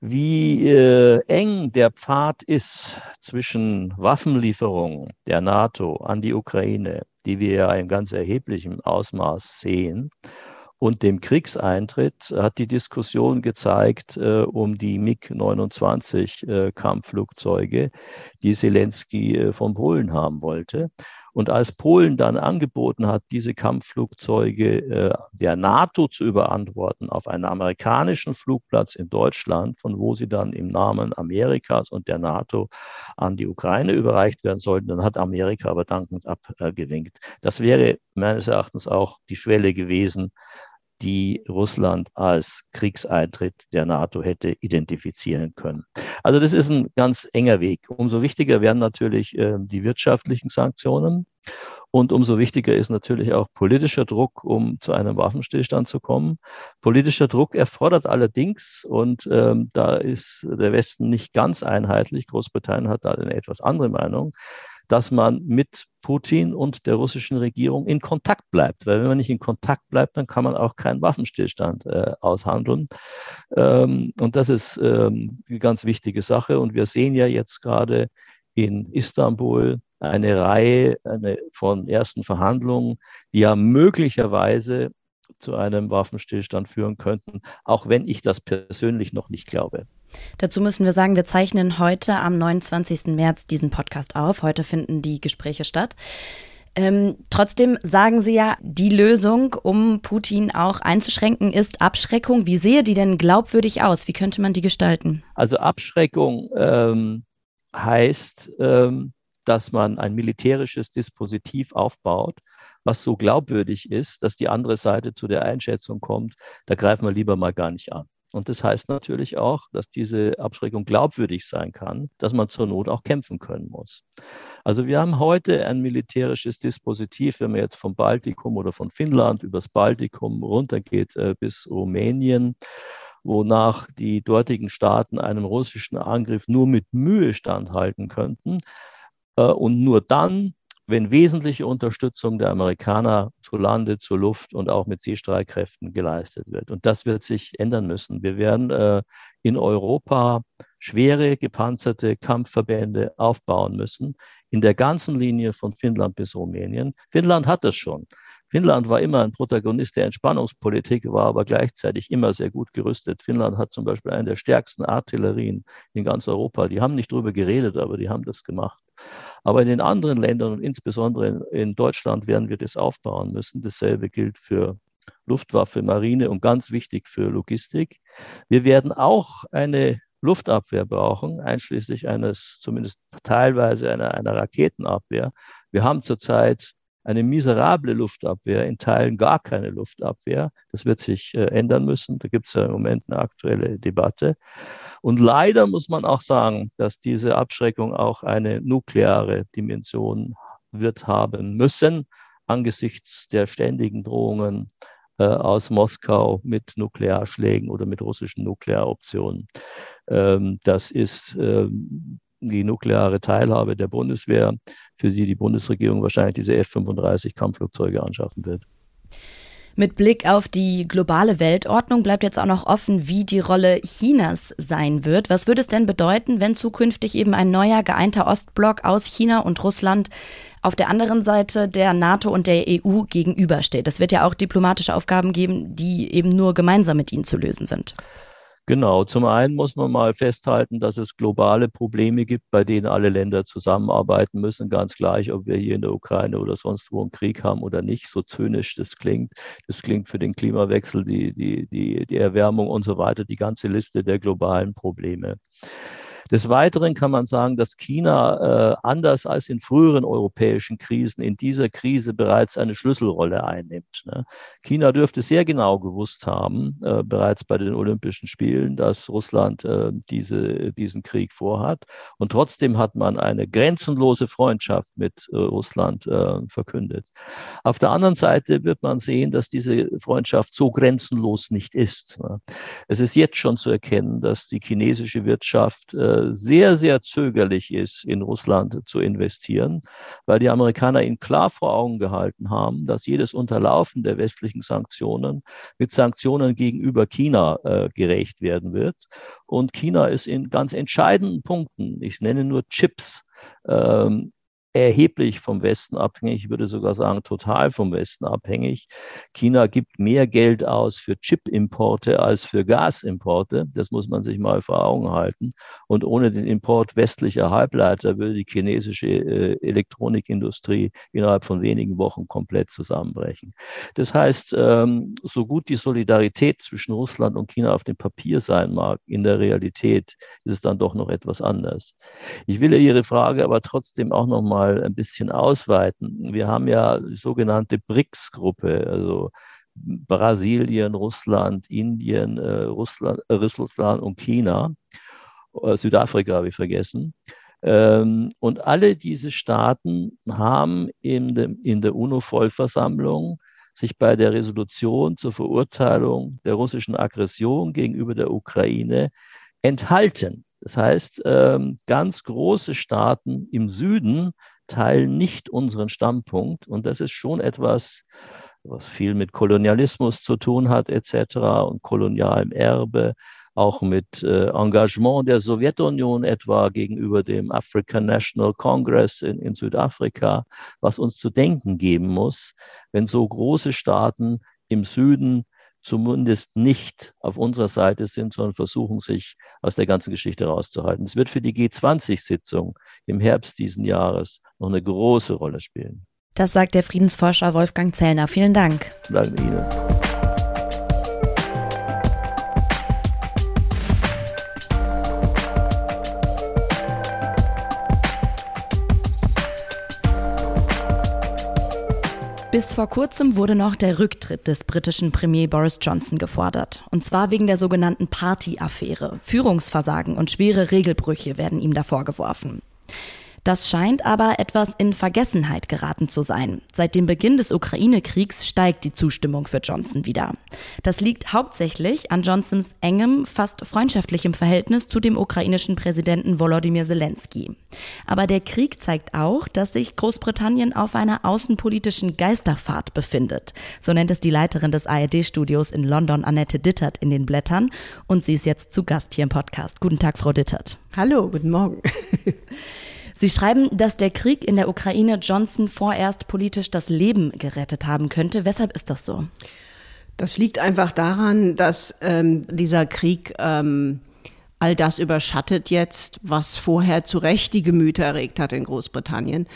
Wie äh, eng der Pfad ist zwischen Waffenlieferungen der NATO an die Ukraine, die wir ja in ganz erheblichem Ausmaß sehen, und dem Kriegseintritt hat die Diskussion gezeigt äh, um die MiG-29 äh, die Zelensky äh, von Polen haben wollte. Und als Polen dann angeboten hat, diese Kampfflugzeuge äh, der NATO zu überantworten auf einen amerikanischen Flugplatz in Deutschland, von wo sie dann im Namen Amerikas und der NATO an die Ukraine überreicht werden sollten, dann hat Amerika aber dankend abgewinkt. Das wäre meines Erachtens auch die Schwelle gewesen, die Russland als Kriegseintritt der NATO hätte identifizieren können. Also das ist ein ganz enger Weg. Umso wichtiger werden natürlich äh, die wirtschaftlichen Sanktionen. Und umso wichtiger ist natürlich auch politischer Druck, um zu einem Waffenstillstand zu kommen. Politischer Druck erfordert allerdings, und ähm, da ist der Westen nicht ganz einheitlich, Großbritannien hat da eine etwas andere Meinung, dass man mit Putin und der russischen Regierung in Kontakt bleibt. Weil wenn man nicht in Kontakt bleibt, dann kann man auch keinen Waffenstillstand äh, aushandeln. Ähm, und das ist ähm, eine ganz wichtige Sache. Und wir sehen ja jetzt gerade in Istanbul eine Reihe eine, von ersten Verhandlungen, die ja möglicherweise zu einem Waffenstillstand führen könnten, auch wenn ich das persönlich noch nicht glaube. Dazu müssen wir sagen, wir zeichnen heute am 29. März diesen Podcast auf. Heute finden die Gespräche statt. Ähm, trotzdem sagen Sie ja, die Lösung, um Putin auch einzuschränken, ist Abschreckung. Wie sehe die denn glaubwürdig aus? Wie könnte man die gestalten? Also Abschreckung ähm, heißt, ähm, dass man ein militärisches Dispositiv aufbaut, was so glaubwürdig ist, dass die andere Seite zu der Einschätzung kommt, da greifen wir lieber mal gar nicht an. Und das heißt natürlich auch, dass diese Abschreckung glaubwürdig sein kann, dass man zur Not auch kämpfen können muss. Also wir haben heute ein militärisches Dispositiv, wenn man jetzt vom Baltikum oder von Finnland übers Baltikum runtergeht äh, bis Rumänien wonach die dortigen Staaten einem russischen Angriff nur mit Mühe standhalten könnten. Äh, und nur dann, wenn wesentliche Unterstützung der Amerikaner zu Lande, zur Luft und auch mit Seestreitkräften geleistet wird. Und das wird sich ändern müssen. Wir werden äh, in Europa schwere gepanzerte Kampfverbände aufbauen müssen, in der ganzen Linie von Finnland bis Rumänien. Finnland hat das schon. Finnland war immer ein Protagonist der Entspannungspolitik, war aber gleichzeitig immer sehr gut gerüstet. Finnland hat zum Beispiel eine der stärksten Artillerien in ganz Europa. Die haben nicht darüber geredet, aber die haben das gemacht. Aber in den anderen Ländern und insbesondere in Deutschland werden wir das aufbauen müssen. Dasselbe gilt für Luftwaffe, Marine und ganz wichtig für Logistik. Wir werden auch eine Luftabwehr brauchen, einschließlich eines, zumindest teilweise einer, einer Raketenabwehr. Wir haben zurzeit eine miserable Luftabwehr, in Teilen gar keine Luftabwehr. Das wird sich äh, ändern müssen. Da gibt es ja im Moment eine aktuelle Debatte. Und leider muss man auch sagen, dass diese Abschreckung auch eine nukleare Dimension wird haben müssen, angesichts der ständigen Drohungen äh, aus Moskau mit Nuklearschlägen oder mit russischen Nuklearoptionen. Ähm, das ist ähm, die nukleare Teilhabe der Bundeswehr, für die die Bundesregierung wahrscheinlich diese F-35 Kampfflugzeuge anschaffen wird. Mit Blick auf die globale Weltordnung bleibt jetzt auch noch offen, wie die Rolle Chinas sein wird. Was würde es denn bedeuten, wenn zukünftig eben ein neuer geeinter Ostblock aus China und Russland auf der anderen Seite der NATO und der EU gegenübersteht? Es wird ja auch diplomatische Aufgaben geben, die eben nur gemeinsam mit ihnen zu lösen sind. Genau, zum einen muss man mal festhalten, dass es globale Probleme gibt, bei denen alle Länder zusammenarbeiten müssen, ganz gleich, ob wir hier in der Ukraine oder sonst wo einen Krieg haben oder nicht, so zynisch das klingt. Das klingt für den Klimawechsel, die, die, die, die Erwärmung und so weiter, die ganze Liste der globalen Probleme. Des Weiteren kann man sagen, dass China äh, anders als in früheren europäischen Krisen in dieser Krise bereits eine Schlüsselrolle einnimmt. Ne? China dürfte sehr genau gewusst haben, äh, bereits bei den Olympischen Spielen, dass Russland äh, diese, diesen Krieg vorhat. Und trotzdem hat man eine grenzenlose Freundschaft mit äh, Russland äh, verkündet. Auf der anderen Seite wird man sehen, dass diese Freundschaft so grenzenlos nicht ist. Ne? Es ist jetzt schon zu erkennen, dass die chinesische Wirtschaft äh, sehr, sehr zögerlich ist, in Russland zu investieren, weil die Amerikaner ihn klar vor Augen gehalten haben, dass jedes Unterlaufen der westlichen Sanktionen mit Sanktionen gegenüber China äh, gerecht werden wird. Und China ist in ganz entscheidenden Punkten, ich nenne nur Chips, ähm, erheblich vom Westen abhängig, ich würde sogar sagen total vom Westen abhängig. China gibt mehr Geld aus für Chip-Importe als für Gasimporte. Das muss man sich mal vor Augen halten. Und ohne den Import westlicher Halbleiter würde die chinesische äh, Elektronikindustrie innerhalb von wenigen Wochen komplett zusammenbrechen. Das heißt, ähm, so gut die Solidarität zwischen Russland und China auf dem Papier sein mag, in der Realität ist es dann doch noch etwas anders. Ich will Ihre Frage aber trotzdem auch noch mal ein bisschen ausweiten. Wir haben ja die sogenannte BRICS-Gruppe, also Brasilien, Russland, Indien, äh, Russland, äh, Russland und China. Äh, Südafrika habe ich vergessen. Ähm, und alle diese Staaten haben in, dem, in der UNO-Vollversammlung sich bei der Resolution zur Verurteilung der russischen Aggression gegenüber der Ukraine enthalten. Das heißt, ähm, ganz große Staaten im Süden teilen nicht unseren Standpunkt. Und das ist schon etwas, was viel mit Kolonialismus zu tun hat, etc. und kolonialem Erbe, auch mit äh, Engagement der Sowjetunion etwa gegenüber dem African National Congress in, in Südafrika, was uns zu denken geben muss, wenn so große Staaten im Süden zumindest nicht auf unserer Seite sind, sondern versuchen, sich aus der ganzen Geschichte rauszuhalten. Es wird für die G20-Sitzung im Herbst diesen Jahres noch eine große Rolle spielen. Das sagt der Friedensforscher Wolfgang Zellner. Vielen Dank. Danke Ihnen. Bis vor kurzem wurde noch der Rücktritt des britischen Premier Boris Johnson gefordert. Und zwar wegen der sogenannten Party-Affäre. Führungsversagen und schwere Regelbrüche werden ihm da vorgeworfen. Das scheint aber etwas in Vergessenheit geraten zu sein. Seit dem Beginn des Ukraine-Kriegs steigt die Zustimmung für Johnson wieder. Das liegt hauptsächlich an Johnsons engem, fast freundschaftlichem Verhältnis zu dem ukrainischen Präsidenten Volodymyr Zelensky. Aber der Krieg zeigt auch, dass sich Großbritannien auf einer außenpolitischen Geisterfahrt befindet. So nennt es die Leiterin des ARD-Studios in London, Annette Dittert, in den Blättern. Und sie ist jetzt zu Gast hier im Podcast. Guten Tag, Frau Dittert. Hallo, guten Morgen. Sie schreiben, dass der Krieg in der Ukraine Johnson vorerst politisch das Leben gerettet haben könnte. Weshalb ist das so? Das liegt einfach daran, dass ähm, dieser Krieg ähm, all das überschattet jetzt, was vorher zu Recht die Gemüter erregt hat in Großbritannien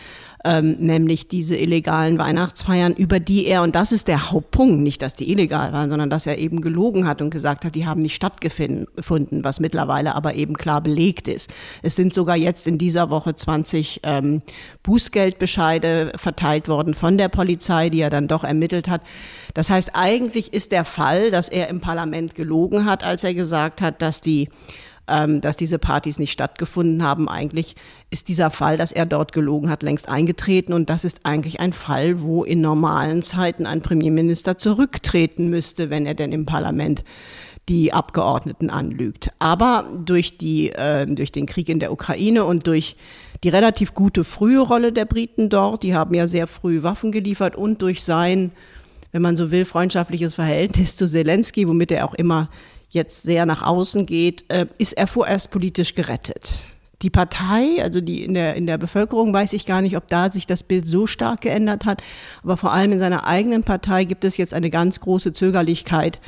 ähm, nämlich diese illegalen Weihnachtsfeiern, über die er, und das ist der Hauptpunkt, nicht, dass die illegal waren, sondern dass er eben gelogen hat und gesagt hat, die haben nicht stattgefunden, was mittlerweile aber eben klar belegt ist. Es sind sogar jetzt in dieser Woche 20 ähm, Bußgeldbescheide verteilt worden von der Polizei, die er dann doch ermittelt hat. Das heißt, eigentlich ist der Fall, dass er im Parlament gelogen hat, als er gesagt hat, dass die ähm, dass diese Partys nicht stattgefunden haben. Eigentlich ist dieser Fall, dass er dort gelogen hat, längst eingetreten. Und das ist eigentlich ein Fall, wo in normalen Zeiten ein Premierminister zurücktreten müsste, wenn er denn im Parlament die Abgeordneten anlügt. Aber durch, die, äh, durch den Krieg in der Ukraine und durch die relativ gute frühe Rolle der Briten dort, die haben ja sehr früh Waffen geliefert und durch sein, wenn man so will, freundschaftliches Verhältnis zu Zelensky, womit er auch immer jetzt sehr nach außen geht, äh, ist er vorerst politisch gerettet. Die Partei, also die in der, in der Bevölkerung, weiß ich gar nicht, ob da sich das Bild so stark geändert hat. Aber vor allem in seiner eigenen Partei gibt es jetzt eine ganz große Zögerlichkeit,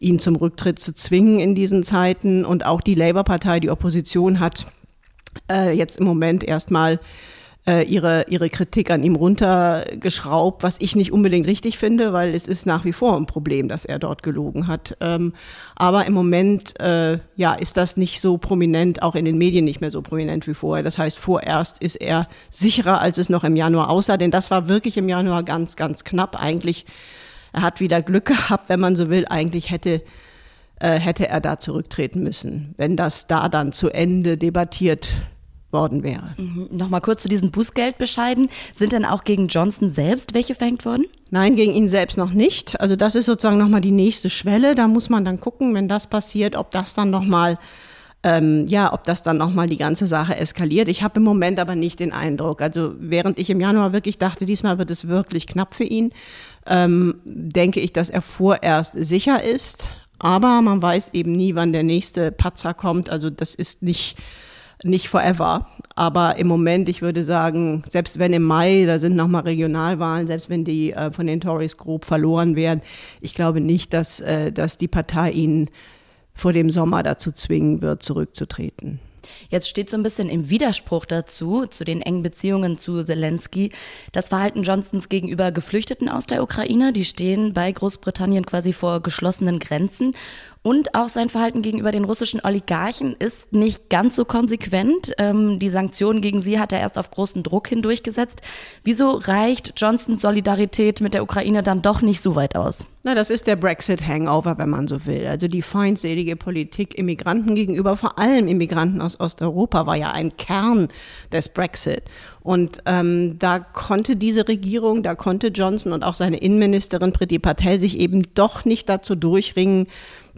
ihn zum Rücktritt zu zwingen in diesen Zeiten. Und auch die Labour-Partei, die Opposition, hat äh, jetzt im Moment erstmal äh, ihre, ihre Kritik an ihm runtergeschraubt, was ich nicht unbedingt richtig finde, weil es ist nach wie vor ein Problem, dass er dort gelogen hat. Ähm, aber im Moment, äh, ja, ist das nicht so prominent, auch in den Medien nicht mehr so prominent wie vorher. Das heißt, vorerst ist er sicherer, als es noch im Januar aussah, denn das war wirklich im Januar ganz, ganz knapp. Eigentlich, er hat wieder Glück gehabt, wenn man so will. Eigentlich hätte äh, hätte er da zurücktreten müssen. Wenn das da dann zu Ende debattiert worden wäre. Mhm. Nochmal kurz zu diesen Bußgeldbescheiden. Sind denn auch gegen Johnson selbst welche verhängt worden? Nein, gegen ihn selbst noch nicht. Also das ist sozusagen nochmal die nächste Schwelle. Da muss man dann gucken, wenn das passiert, ob das dann nochmal ähm, ja, ob das dann nochmal die ganze Sache eskaliert. Ich habe im Moment aber nicht den Eindruck. Also während ich im Januar wirklich dachte, diesmal wird es wirklich knapp für ihn, ähm, denke ich, dass er vorerst sicher ist. Aber man weiß eben nie, wann der nächste Patzer kommt. Also das ist nicht nicht forever. Aber im Moment, ich würde sagen, selbst wenn im Mai, da sind nochmal Regionalwahlen, selbst wenn die äh, von den Tories grob verloren werden, ich glaube nicht, dass, äh, dass die Partei ihn vor dem Sommer dazu zwingen wird, zurückzutreten. Jetzt steht so ein bisschen im Widerspruch dazu, zu den engen Beziehungen zu Zelensky, das Verhalten Johnsons gegenüber Geflüchteten aus der Ukraine. Die stehen bei Großbritannien quasi vor geschlossenen Grenzen. Und auch sein Verhalten gegenüber den russischen Oligarchen ist nicht ganz so konsequent. Ähm, die Sanktionen gegen sie hat er erst auf großen Druck hin durchgesetzt. Wieso reicht Johnsons Solidarität mit der Ukraine dann doch nicht so weit aus? Na, das ist der Brexit-Hangover, wenn man so will. Also die feindselige Politik Immigranten gegenüber, vor allem Immigranten aus Osteuropa, war ja ein Kern des Brexit. Und ähm, da konnte diese Regierung, da konnte Johnson und auch seine Innenministerin Priti Patel sich eben doch nicht dazu durchringen,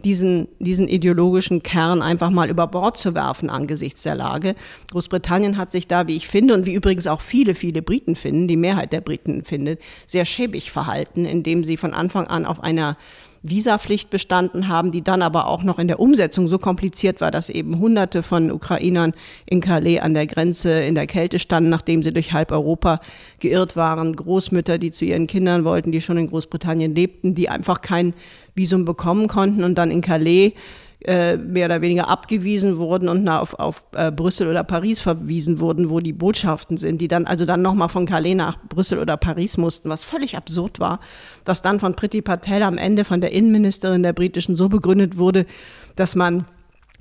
diesen, diesen ideologischen Kern einfach mal über Bord zu werfen angesichts der Lage. Großbritannien hat sich da, wie ich finde, und wie übrigens auch viele, viele Briten finden, die Mehrheit der Briten findet, sehr schäbig verhalten, indem sie von Anfang an auf einer Visapflicht bestanden haben, die dann aber auch noch in der Umsetzung so kompliziert war, dass eben Hunderte von Ukrainern in Calais an der Grenze in der Kälte standen, nachdem sie durch halb Europa geirrt waren. Großmütter, die zu ihren Kindern wollten, die schon in Großbritannien lebten, die einfach kein Visum bekommen konnten und dann in Calais äh, mehr oder weniger abgewiesen wurden und auf, auf äh, Brüssel oder Paris verwiesen wurden, wo die Botschaften sind, die dann also dann nochmal von Calais nach Brüssel oder Paris mussten, was völlig absurd war, was dann von Priti Patel am Ende von der Innenministerin der britischen so begründet wurde, dass man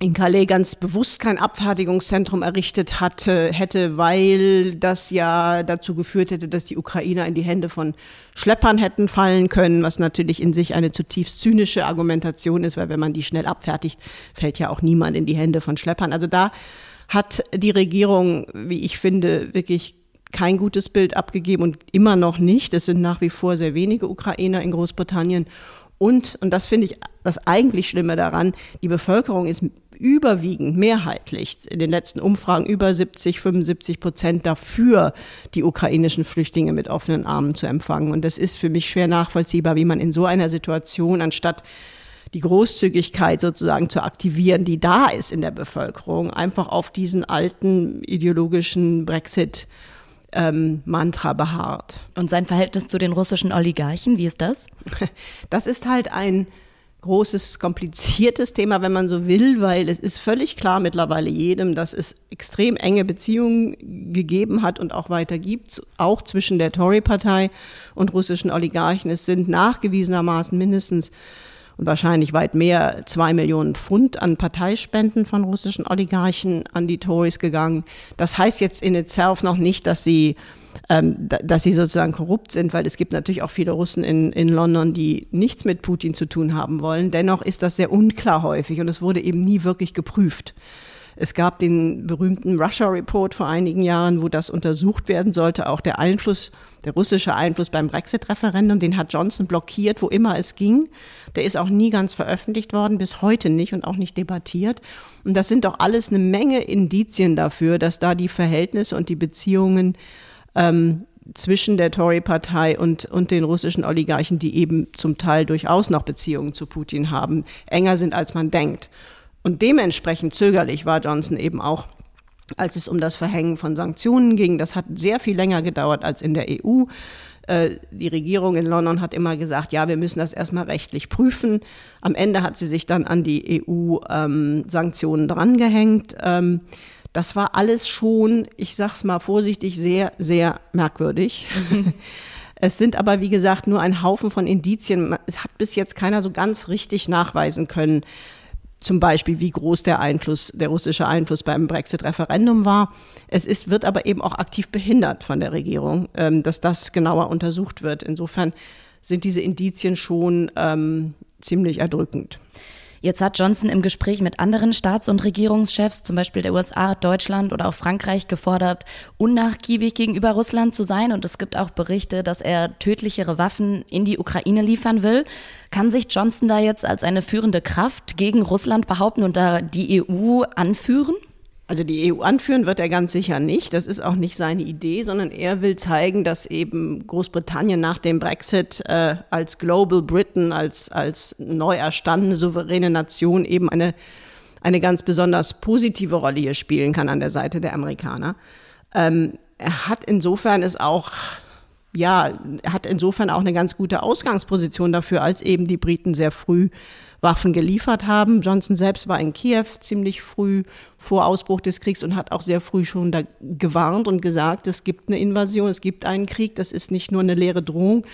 in Calais ganz bewusst kein Abfertigungszentrum errichtet hatte, hätte, weil das ja dazu geführt hätte, dass die Ukrainer in die Hände von Schleppern hätten fallen können, was natürlich in sich eine zutiefst zynische Argumentation ist, weil wenn man die schnell abfertigt, fällt ja auch niemand in die Hände von Schleppern. Also da hat die Regierung, wie ich finde, wirklich kein gutes Bild abgegeben und immer noch nicht. Es sind nach wie vor sehr wenige Ukrainer in Großbritannien. Und, und das finde ich das eigentlich Schlimme daran, die Bevölkerung ist überwiegend, mehrheitlich in den letzten Umfragen über 70, 75 Prozent dafür, die ukrainischen Flüchtlinge mit offenen Armen zu empfangen. Und das ist für mich schwer nachvollziehbar, wie man in so einer Situation, anstatt die Großzügigkeit sozusagen zu aktivieren, die da ist in der Bevölkerung, einfach auf diesen alten ideologischen Brexit ähm, Mantra beharrt. Und sein Verhältnis zu den russischen Oligarchen, wie ist das? Das ist halt ein großes, kompliziertes Thema, wenn man so will, weil es ist völlig klar mittlerweile jedem, dass es extrem enge Beziehungen gegeben hat und auch weiter gibt, auch zwischen der Tory-Partei und russischen Oligarchen. Es sind nachgewiesenermaßen mindestens und wahrscheinlich weit mehr, zwei Millionen Pfund an Parteispenden von russischen Oligarchen an die Tories gegangen. Das heißt jetzt in itself noch nicht, dass sie dass sie sozusagen korrupt sind, weil es gibt natürlich auch viele Russen in, in London, die nichts mit Putin zu tun haben wollen. Dennoch ist das sehr unklar häufig und es wurde eben nie wirklich geprüft. Es gab den berühmten Russia Report vor einigen Jahren, wo das untersucht werden sollte, auch der Einfluss, der russische Einfluss beim Brexit-Referendum, den hat Johnson blockiert, wo immer es ging. Der ist auch nie ganz veröffentlicht worden, bis heute nicht und auch nicht debattiert. Und das sind doch alles eine Menge Indizien dafür, dass da die Verhältnisse und die Beziehungen ähm, zwischen der Tory-Partei und, und den russischen Oligarchen, die eben zum Teil durchaus noch Beziehungen zu Putin haben, enger sind, als man denkt. Und dementsprechend zögerlich war Johnson eben auch, als es um das Verhängen von Sanktionen ging. Das hat sehr viel länger gedauert als in der EU. Äh, die Regierung in London hat immer gesagt, ja, wir müssen das erstmal rechtlich prüfen. Am Ende hat sie sich dann an die EU-Sanktionen ähm, drangehängt. Ähm, das war alles schon, ich sag's mal vorsichtig, sehr, sehr merkwürdig. Es sind aber, wie gesagt, nur ein Haufen von Indizien. Es hat bis jetzt keiner so ganz richtig nachweisen können, zum Beispiel, wie groß der Einfluss, der russische Einfluss beim Brexit-Referendum war. Es ist, wird aber eben auch aktiv behindert von der Regierung, ähm, dass das genauer untersucht wird. Insofern sind diese Indizien schon ähm, ziemlich erdrückend. Jetzt hat Johnson im Gespräch mit anderen Staats- und Regierungschefs, zum Beispiel der USA, Deutschland oder auch Frankreich, gefordert, unnachgiebig gegenüber Russland zu sein. Und es gibt auch Berichte, dass er tödlichere Waffen in die Ukraine liefern will. Kann sich Johnson da jetzt als eine führende Kraft gegen Russland behaupten und da die EU anführen? Also die EU anführen wird er ganz sicher nicht. Das ist auch nicht seine Idee, sondern er will zeigen, dass eben Großbritannien nach dem Brexit äh, als Global Britain, als, als neu erstandene souveräne Nation eben eine, eine ganz besonders positive Rolle hier spielen kann an der Seite der Amerikaner. Ähm, er hat insofern es auch ja, er hat insofern auch eine ganz gute Ausgangsposition dafür, als eben die Briten sehr früh Waffen geliefert haben. Johnson selbst war in Kiew ziemlich früh vor Ausbruch des Kriegs und hat auch sehr früh schon da gewarnt und gesagt, es gibt eine Invasion, es gibt einen Krieg, das ist nicht nur eine leere Drohung,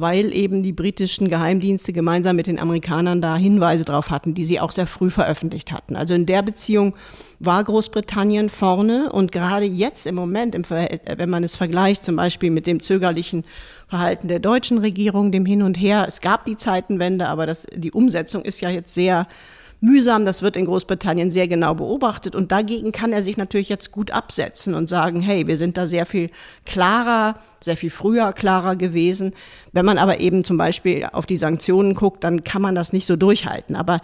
weil eben die britischen Geheimdienste gemeinsam mit den Amerikanern da Hinweise drauf hatten, die sie auch sehr früh veröffentlicht hatten. Also in der Beziehung war Großbritannien vorne und gerade jetzt im Moment, im wenn man es vergleicht zum Beispiel mit dem zögerlichen Verhalten der deutschen Regierung, dem Hin und Her, es gab die Zeitenwende, aber das, die Umsetzung ist ja jetzt sehr mühsam. Das wird in Großbritannien sehr genau beobachtet. Und dagegen kann er sich natürlich jetzt gut absetzen und sagen, hey, wir sind da sehr viel klarer, sehr viel früher klarer gewesen. Wenn man aber eben zum Beispiel auf die Sanktionen guckt, dann kann man das nicht so durchhalten. Aber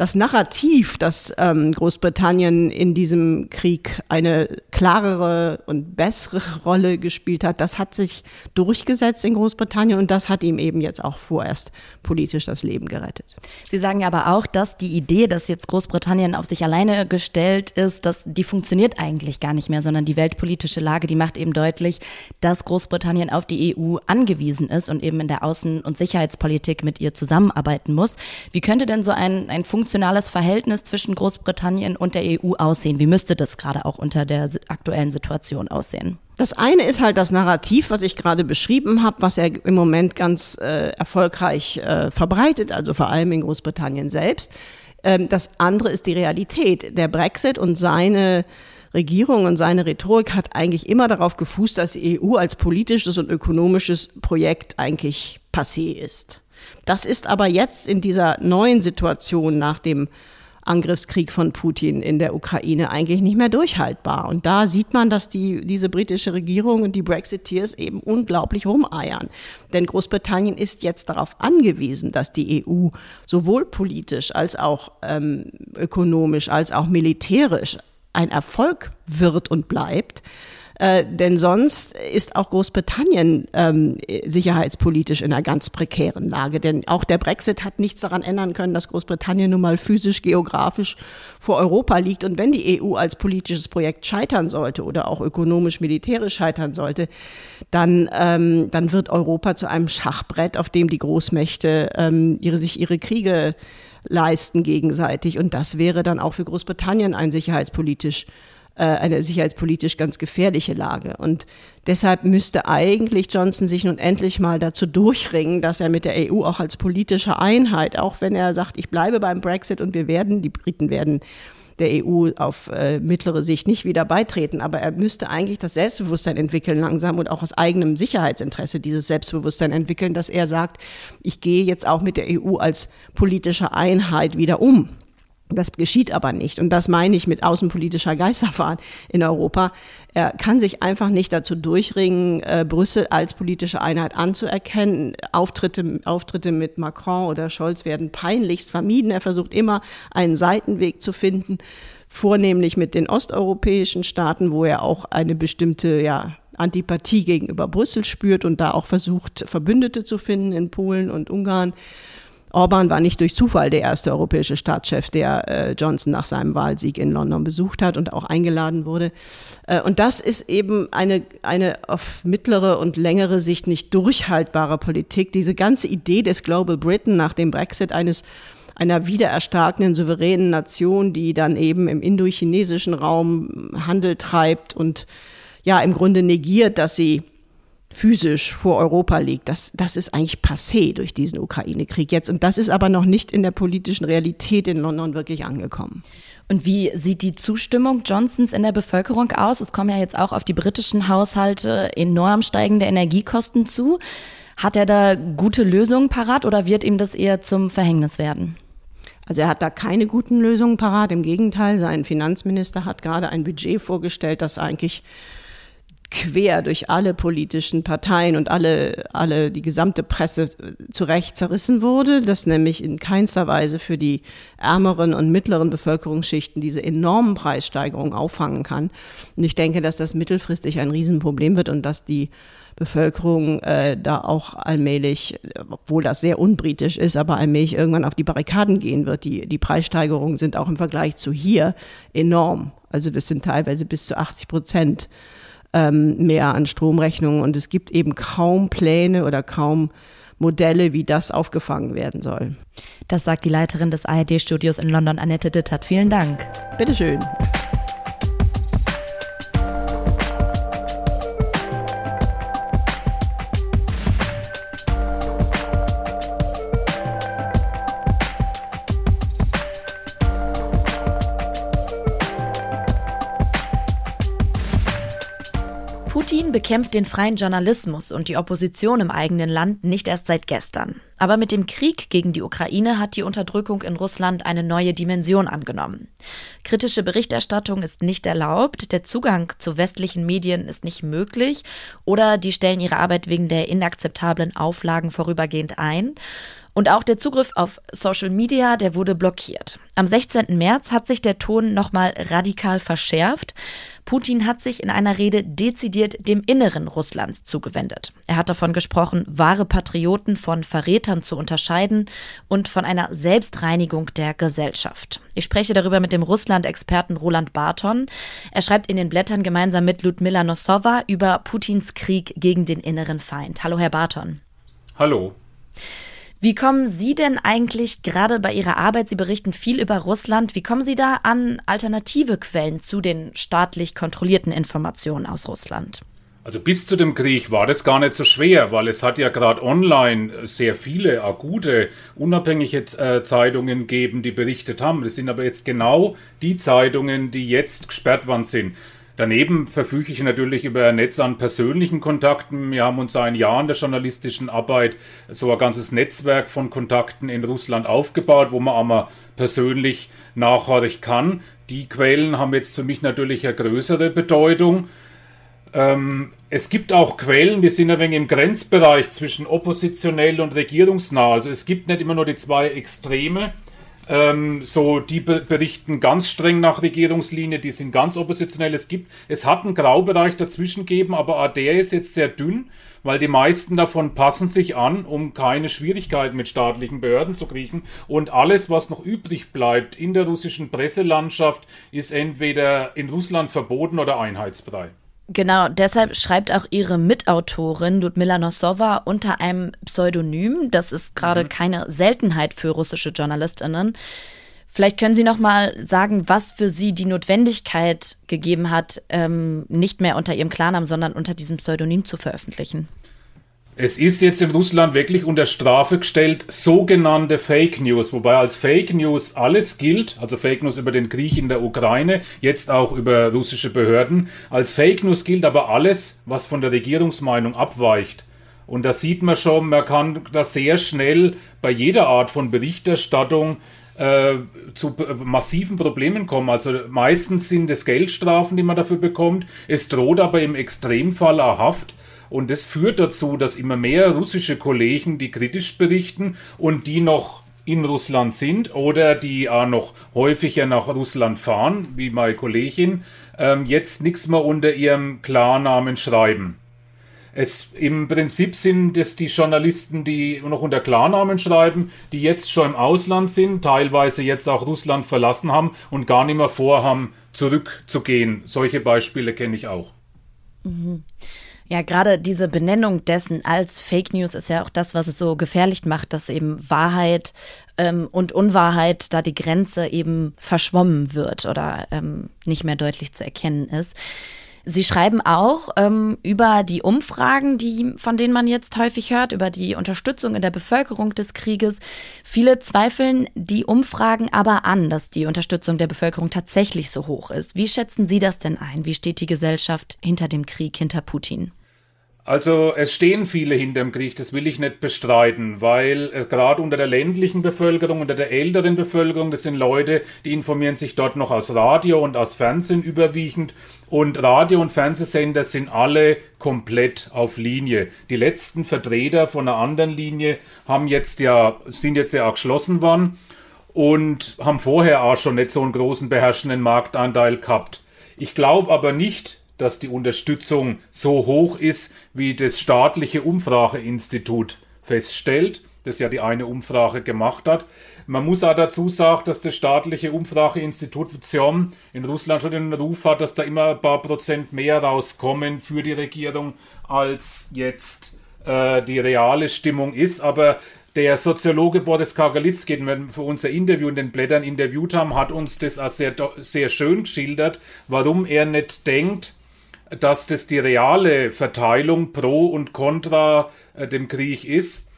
das Narrativ, dass ähm, Großbritannien in diesem Krieg eine klarere und bessere Rolle gespielt hat, das hat sich durchgesetzt in Großbritannien und das hat ihm eben jetzt auch vorerst politisch das Leben gerettet. Sie sagen aber auch, dass die Idee, dass jetzt Großbritannien auf sich alleine gestellt ist, dass die funktioniert eigentlich gar nicht mehr, sondern die weltpolitische Lage, die macht eben deutlich, dass Großbritannien auf die EU angewiesen ist und eben in der Außen- und Sicherheitspolitik mit ihr zusammenarbeiten muss. Wie könnte denn so ein, ein funktionales Verhältnis zwischen Großbritannien und der EU aussehen? Wie müsste das gerade auch unter der aktuellen Situation aussehen? Das eine ist halt das Narrativ, was ich gerade beschrieben habe, was er im Moment ganz äh, erfolgreich äh, verbreitet, also vor allem in Großbritannien selbst. Ähm, das andere ist die Realität. Der Brexit und seine Regierung und seine Rhetorik hat eigentlich immer darauf gefußt, dass die EU als politisches und ökonomisches Projekt eigentlich passé ist. Das ist aber jetzt in dieser neuen Situation nach dem Angriffskrieg von Putin in der Ukraine eigentlich nicht mehr durchhaltbar. Und da sieht man, dass die, diese britische Regierung und die Brexiteers eben unglaublich rumeiern. Denn Großbritannien ist jetzt darauf angewiesen, dass die EU sowohl politisch als auch ähm, ökonomisch als auch militärisch ein Erfolg wird und bleibt. Äh, denn sonst ist auch Großbritannien ähm, sicherheitspolitisch in einer ganz prekären Lage. Denn auch der Brexit hat nichts daran ändern können, dass Großbritannien nun mal physisch, geografisch vor Europa liegt. Und wenn die EU als politisches Projekt scheitern sollte oder auch ökonomisch, militärisch scheitern sollte, dann, ähm, dann wird Europa zu einem Schachbrett, auf dem die Großmächte ähm, ihre, sich ihre Kriege leisten gegenseitig. Und das wäre dann auch für Großbritannien ein sicherheitspolitisch eine sicherheitspolitisch ganz gefährliche Lage. Und deshalb müsste eigentlich Johnson sich nun endlich mal dazu durchringen, dass er mit der EU auch als politische Einheit, auch wenn er sagt, ich bleibe beim Brexit und wir werden, die Briten werden der EU auf äh, mittlere Sicht nicht wieder beitreten. Aber er müsste eigentlich das Selbstbewusstsein entwickeln langsam und auch aus eigenem Sicherheitsinteresse dieses Selbstbewusstsein entwickeln, dass er sagt, ich gehe jetzt auch mit der EU als politische Einheit wieder um. Das geschieht aber nicht. Und das meine ich mit außenpolitischer Geisterfahrt in Europa. Er kann sich einfach nicht dazu durchringen, äh, Brüssel als politische Einheit anzuerkennen. Auftritte, Auftritte mit Macron oder Scholz werden peinlichst vermieden. Er versucht immer einen Seitenweg zu finden, vornehmlich mit den osteuropäischen Staaten, wo er auch eine bestimmte, ja, Antipathie gegenüber Brüssel spürt und da auch versucht, Verbündete zu finden in Polen und Ungarn. Orban war nicht durch Zufall der erste europäische Staatschef, der äh, Johnson nach seinem Wahlsieg in London besucht hat und auch eingeladen wurde. Äh, und das ist eben eine, eine auf mittlere und längere Sicht nicht durchhaltbare Politik. Diese ganze Idee des Global Britain nach dem Brexit eines einer wiedererstarkenden souveränen Nation, die dann eben im indochinesischen Raum Handel treibt und ja im Grunde negiert, dass sie physisch vor Europa liegt, das, das ist eigentlich passé durch diesen Ukraine-Krieg jetzt. Und das ist aber noch nicht in der politischen Realität in London wirklich angekommen. Und wie sieht die Zustimmung Johnsons in der Bevölkerung aus? Es kommen ja jetzt auch auf die britischen Haushalte enorm steigende Energiekosten zu. Hat er da gute Lösungen parat oder wird ihm das eher zum Verhängnis werden? Also er hat da keine guten Lösungen parat. Im Gegenteil, sein Finanzminister hat gerade ein Budget vorgestellt, das eigentlich quer durch alle politischen Parteien und alle, alle, die gesamte Presse zurecht zerrissen wurde, das nämlich in keinster Weise für die ärmeren und mittleren Bevölkerungsschichten diese enormen Preissteigerungen auffangen kann. Und ich denke, dass das mittelfristig ein Riesenproblem wird und dass die Bevölkerung äh, da auch allmählich, obwohl das sehr unbritisch ist, aber allmählich irgendwann auf die Barrikaden gehen wird. Die, die Preissteigerungen sind auch im Vergleich zu hier enorm. Also das sind teilweise bis zu 80 Prozent ähm, mehr an Stromrechnungen und es gibt eben kaum Pläne oder kaum Modelle, wie das aufgefangen werden soll. Das sagt die Leiterin des ARD-Studios in London, Annette Dittert. Vielen Dank. Bitteschön. Putin bekämpft den freien Journalismus und die Opposition im eigenen Land nicht erst seit gestern. Aber mit dem Krieg gegen die Ukraine hat die Unterdrückung in Russland eine neue Dimension angenommen. Kritische Berichterstattung ist nicht erlaubt, der Zugang zu westlichen Medien ist nicht möglich oder die stellen ihre Arbeit wegen der inakzeptablen Auflagen vorübergehend ein. Und auch der Zugriff auf Social Media, der wurde blockiert. Am 16. März hat sich der Ton nochmal radikal verschärft. Putin hat sich in einer Rede dezidiert dem Inneren Russlands zugewendet. Er hat davon gesprochen, wahre Patrioten von Verrätern zu unterscheiden und von einer Selbstreinigung der Gesellschaft. Ich spreche darüber mit dem Russland-Experten Roland Barton. Er schreibt in den Blättern gemeinsam mit Ludmila Nosova über Putins Krieg gegen den inneren Feind. Hallo, Herr Barton. Hallo. Wie kommen Sie denn eigentlich gerade bei Ihrer Arbeit, Sie berichten viel über Russland, wie kommen Sie da an alternative Quellen zu den staatlich kontrollierten Informationen aus Russland? Also bis zu dem Krieg war das gar nicht so schwer, weil es hat ja gerade online sehr viele gute, unabhängige äh, Zeitungen gegeben, die berichtet haben. Das sind aber jetzt genau die Zeitungen, die jetzt gesperrt worden sind. Daneben verfüge ich natürlich über ein Netz an persönlichen Kontakten. Wir haben uns seit Jahren der journalistischen Arbeit so ein ganzes Netzwerk von Kontakten in Russland aufgebaut, wo man einmal persönlich nachhörig kann. Die Quellen haben jetzt für mich natürlich eine größere Bedeutung. Ähm, es gibt auch Quellen, die sind ein wenig im Grenzbereich zwischen oppositionell und regierungsnah. Also es gibt nicht immer nur die zwei Extreme. Ähm, so, die berichten ganz streng nach Regierungslinie, die sind ganz oppositionell. Es gibt, es hat einen Graubereich dazwischen gegeben, aber der ist jetzt sehr dünn, weil die meisten davon passen sich an, um keine Schwierigkeiten mit staatlichen Behörden zu kriegen. Und alles, was noch übrig bleibt in der russischen Presselandschaft, ist entweder in Russland verboten oder einheitsbrei. Genau, deshalb schreibt auch ihre Mitautorin Ludmila Nosova unter einem Pseudonym. Das ist gerade mhm. keine Seltenheit für russische JournalistInnen. Vielleicht können Sie noch mal sagen, was für Sie die Notwendigkeit gegeben hat, ähm, nicht mehr unter Ihrem Klarnamen, sondern unter diesem Pseudonym zu veröffentlichen. Es ist jetzt in Russland wirklich unter Strafe gestellt, sogenannte Fake News, wobei als Fake News alles gilt, also Fake News über den Krieg in der Ukraine, jetzt auch über russische Behörden. Als Fake News gilt aber alles, was von der Regierungsmeinung abweicht. Und da sieht man schon, man kann da sehr schnell bei jeder Art von Berichterstattung äh, zu massiven Problemen kommen. Also meistens sind es Geldstrafen, die man dafür bekommt. Es droht aber im Extremfall auch Haft. Und das führt dazu, dass immer mehr russische Kollegen, die kritisch berichten und die noch in Russland sind oder die auch noch häufiger nach Russland fahren, wie meine Kollegin, ähm, jetzt nichts mehr unter ihrem Klarnamen schreiben. Es, Im Prinzip sind es die Journalisten, die noch unter Klarnamen schreiben, die jetzt schon im Ausland sind, teilweise jetzt auch Russland verlassen haben und gar nicht mehr vorhaben, zurückzugehen. Solche Beispiele kenne ich auch. Mhm. Ja, gerade diese Benennung dessen als Fake News ist ja auch das, was es so gefährlich macht, dass eben Wahrheit ähm, und Unwahrheit da die Grenze eben verschwommen wird oder ähm, nicht mehr deutlich zu erkennen ist. Sie schreiben auch ähm, über die Umfragen, die, von denen man jetzt häufig hört, über die Unterstützung in der Bevölkerung des Krieges. Viele zweifeln die Umfragen aber an, dass die Unterstützung der Bevölkerung tatsächlich so hoch ist. Wie schätzen Sie das denn ein? Wie steht die Gesellschaft hinter dem Krieg, hinter Putin? Also es stehen viele hinter dem Krieg, das will ich nicht bestreiten, weil äh, gerade unter der ländlichen Bevölkerung, unter der älteren Bevölkerung, das sind Leute, die informieren sich dort noch aus Radio und aus Fernsehen überwiegend und Radio- und Fernsehsender sind alle komplett auf Linie. Die letzten Vertreter von einer anderen Linie haben jetzt ja, sind jetzt ja auch geschlossen worden und haben vorher auch schon nicht so einen großen beherrschenden Marktanteil gehabt. Ich glaube aber nicht, dass die Unterstützung so hoch ist, wie das staatliche Umfrageinstitut feststellt, das ja die eine Umfrage gemacht hat. Man muss auch dazu sagen, dass das staatliche Umfrageinstitut ZIOM in Russland schon den Ruf hat, dass da immer ein paar Prozent mehr rauskommen für die Regierung, als jetzt äh, die reale Stimmung ist. Aber der Soziologe Boris Kagalitzki, den wir für unser Interview in den Blättern interviewt haben, hat uns das auch sehr, sehr schön geschildert, warum er nicht denkt, dass das die reale Verteilung pro und contra äh, dem Krieg ist.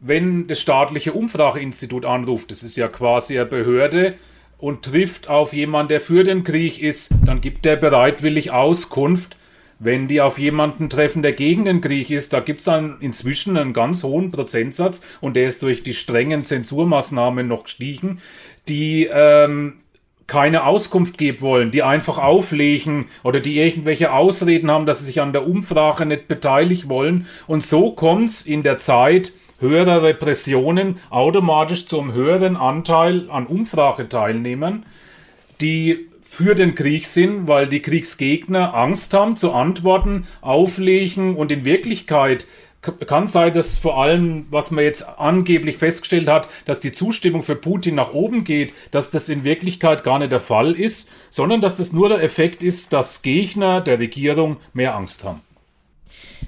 Wenn das staatliche Umfrageinstitut anruft, das ist ja quasi eine Behörde, und trifft auf jemanden, der für den Krieg ist, dann gibt er bereitwillig Auskunft. Wenn die auf jemanden treffen, der gegen den Krieg ist, da gibt es inzwischen einen ganz hohen Prozentsatz und der ist durch die strengen Zensurmaßnahmen noch gestiegen, die ähm, keine Auskunft geben wollen, die einfach auflegen oder die irgendwelche Ausreden haben, dass sie sich an der Umfrage nicht beteiligen wollen. Und so kommt es in der Zeit höherer Repressionen automatisch zum höheren Anteil an Umfrageteilnehmern, die für den Krieg sind, weil die Kriegsgegner Angst haben zu antworten, auflegen und in Wirklichkeit kann sein, dass vor allem, was man jetzt angeblich festgestellt hat, dass die Zustimmung für Putin nach oben geht, dass das in Wirklichkeit gar nicht der Fall ist, sondern dass das nur der Effekt ist, dass Gegner der Regierung mehr Angst haben.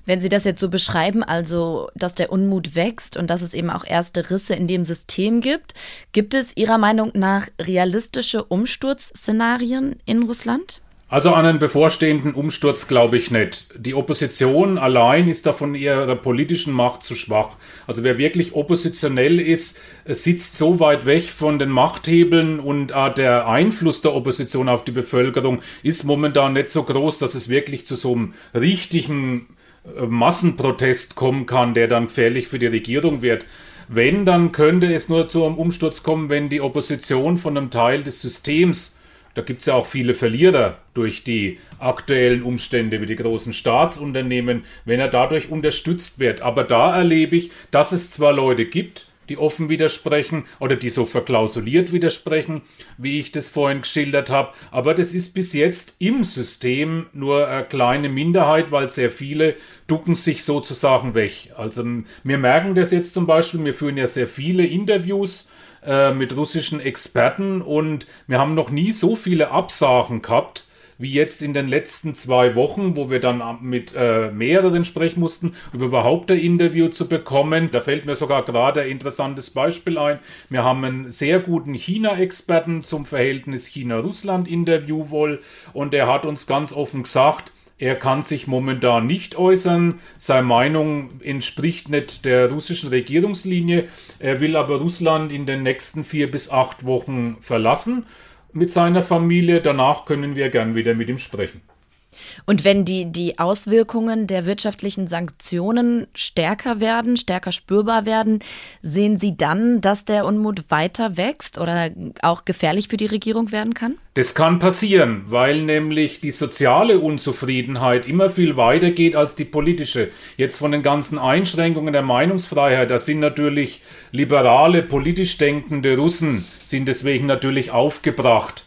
Wenn Sie das jetzt so beschreiben, also dass der Unmut wächst und dass es eben auch erste Risse in dem System gibt, gibt es Ihrer Meinung nach realistische Umsturzszenarien in Russland? Also an einen bevorstehenden Umsturz glaube ich nicht. Die Opposition allein ist da von ihrer politischen Macht zu schwach. Also wer wirklich oppositionell ist, sitzt so weit weg von den Machthebeln und der Einfluss der Opposition auf die Bevölkerung ist momentan nicht so groß, dass es wirklich zu so einem richtigen äh, Massenprotest kommen kann, der dann gefährlich für die Regierung wird. Wenn, dann könnte es nur zu einem Umsturz kommen, wenn die Opposition von einem Teil des Systems da gibt es ja auch viele Verlierer durch die aktuellen Umstände wie die großen Staatsunternehmen, wenn er dadurch unterstützt wird. Aber da erlebe ich, dass es zwar Leute gibt, die offen widersprechen oder die so verklausuliert widersprechen, wie ich das vorhin geschildert habe. Aber das ist bis jetzt im System nur eine kleine Minderheit, weil sehr viele ducken sich sozusagen weg. Also wir merken das jetzt zum Beispiel, wir führen ja sehr viele Interviews äh, mit russischen Experten und wir haben noch nie so viele Absagen gehabt wie jetzt in den letzten zwei Wochen, wo wir dann mit äh, mehreren sprechen mussten, um überhaupt ein Interview zu bekommen. Da fällt mir sogar gerade ein interessantes Beispiel ein. Wir haben einen sehr guten China-Experten zum Verhältnis China-Russland-Interview wohl und der hat uns ganz offen gesagt, er kann sich momentan nicht äußern. Seine Meinung entspricht nicht der russischen Regierungslinie. Er will aber Russland in den nächsten vier bis acht Wochen verlassen mit seiner Familie. Danach können wir gern wieder mit ihm sprechen. Und wenn die, die Auswirkungen der wirtschaftlichen Sanktionen stärker werden, stärker spürbar werden, sehen Sie dann, dass der Unmut weiter wächst oder auch gefährlich für die Regierung werden kann? Das kann passieren, weil nämlich die soziale Unzufriedenheit immer viel weiter geht als die politische. Jetzt von den ganzen Einschränkungen der Meinungsfreiheit, da sind natürlich liberale, politisch denkende Russen, sind deswegen natürlich aufgebracht.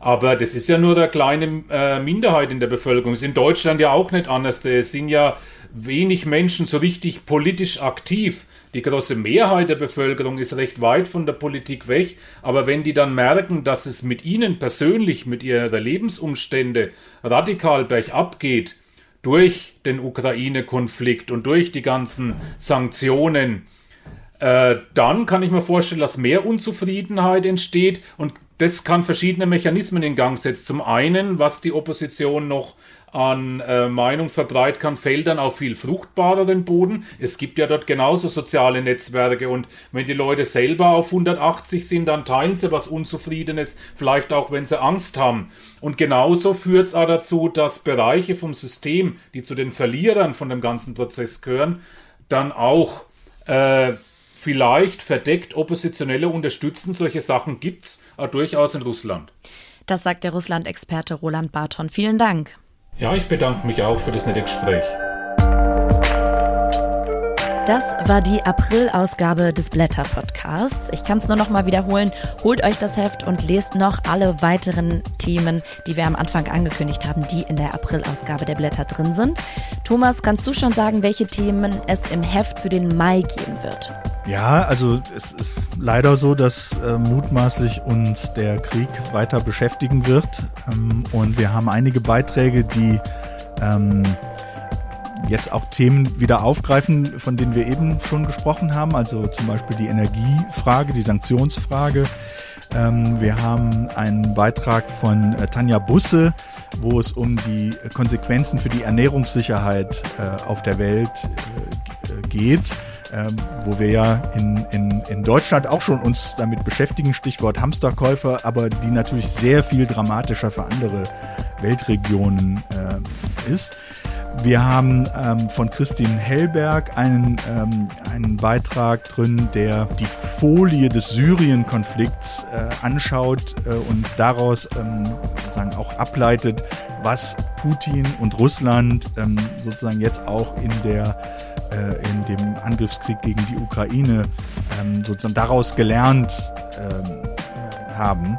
Aber das ist ja nur eine kleine äh, Minderheit in der Bevölkerung. Ist in Deutschland ja auch nicht anders. Es sind ja wenig Menschen so richtig politisch aktiv. Die große Mehrheit der Bevölkerung ist recht weit von der Politik weg. Aber wenn die dann merken, dass es mit ihnen persönlich, mit ihrer Lebensumstände radikal bergab geht, durch den Ukraine-Konflikt und durch die ganzen Sanktionen, äh, dann kann ich mir vorstellen, dass mehr Unzufriedenheit entsteht und das kann verschiedene Mechanismen in Gang setzen. Zum einen, was die Opposition noch an äh, Meinung verbreiten kann, fällt dann auf viel fruchtbareren Boden. Es gibt ja dort genauso soziale Netzwerke und wenn die Leute selber auf 180 sind, dann teilen sie was Unzufriedenes, vielleicht auch wenn sie Angst haben. Und genauso führt es auch dazu, dass Bereiche vom System, die zu den Verlierern von dem ganzen Prozess gehören, dann auch äh, vielleicht verdeckt Oppositionelle unterstützen. Solche Sachen gibt es durchaus in Russland. Das sagt der Russland-Experte Roland Barton. Vielen Dank. Ja, ich bedanke mich auch für das nette Gespräch. Das war die April-Ausgabe des Blätter-Podcasts. Ich kann es nur noch mal wiederholen. Holt euch das Heft und lest noch alle weiteren Themen, die wir am Anfang angekündigt haben, die in der April-Ausgabe der Blätter drin sind. Thomas, kannst du schon sagen, welche Themen es im Heft für den Mai geben wird? Ja, also es ist leider so, dass äh, mutmaßlich uns der Krieg weiter beschäftigen wird. Ähm, und wir haben einige Beiträge, die ähm, jetzt auch Themen wieder aufgreifen, von denen wir eben schon gesprochen haben, also zum Beispiel die Energiefrage, die Sanktionsfrage. Ähm, wir haben einen Beitrag von äh, Tanja Busse, wo es um die Konsequenzen für die Ernährungssicherheit äh, auf der Welt äh, geht. Ähm, wo wir ja in, in, in Deutschland auch schon uns damit beschäftigen, Stichwort Hamsterkäufer, aber die natürlich sehr viel dramatischer für andere Weltregionen ist. Wir haben ähm, von Christine Hellberg einen, ähm, einen Beitrag drin, der die Folie des Syrien-Konflikts äh, anschaut äh, und daraus ähm, sozusagen auch ableitet, was Putin und Russland ähm, sozusagen jetzt auch in der äh, in dem Angriffskrieg gegen die Ukraine ähm, sozusagen daraus gelernt ähm, haben.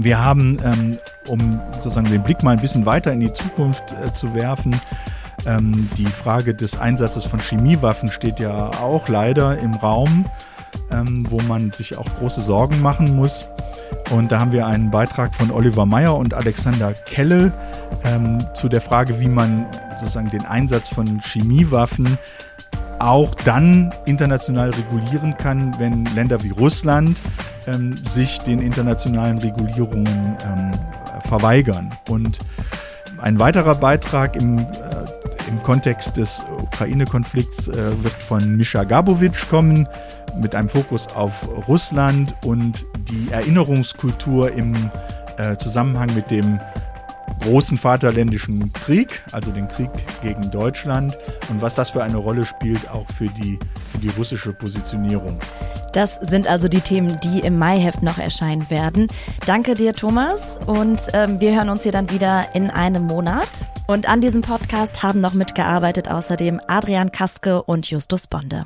Wir haben, ähm, um sozusagen den Blick mal ein bisschen weiter in die Zukunft äh, zu werfen, ähm, die Frage des Einsatzes von Chemiewaffen steht ja auch leider im Raum, ähm, wo man sich auch große Sorgen machen muss. Und da haben wir einen Beitrag von Oliver Meyer und Alexander Kelle ähm, zu der Frage, wie man sozusagen den Einsatz von Chemiewaffen auch dann international regulieren kann, wenn Länder wie Russland ähm, sich den internationalen Regulierungen ähm, verweigern. Und ein weiterer Beitrag im, äh, im Kontext des Ukraine-Konflikts äh, wird von Mischa Gabowitsch kommen, mit einem Fokus auf Russland und die Erinnerungskultur im äh, Zusammenhang mit dem großen Vaterländischen Krieg, also den Krieg gegen Deutschland und was das für eine Rolle spielt auch für die, für die russische Positionierung. Das sind also die Themen, die im Maiheft noch erscheinen werden. Danke dir, Thomas. Und ähm, wir hören uns hier dann wieder in einem Monat. Und an diesem Podcast haben noch mitgearbeitet außerdem Adrian Kaske und Justus Bonde.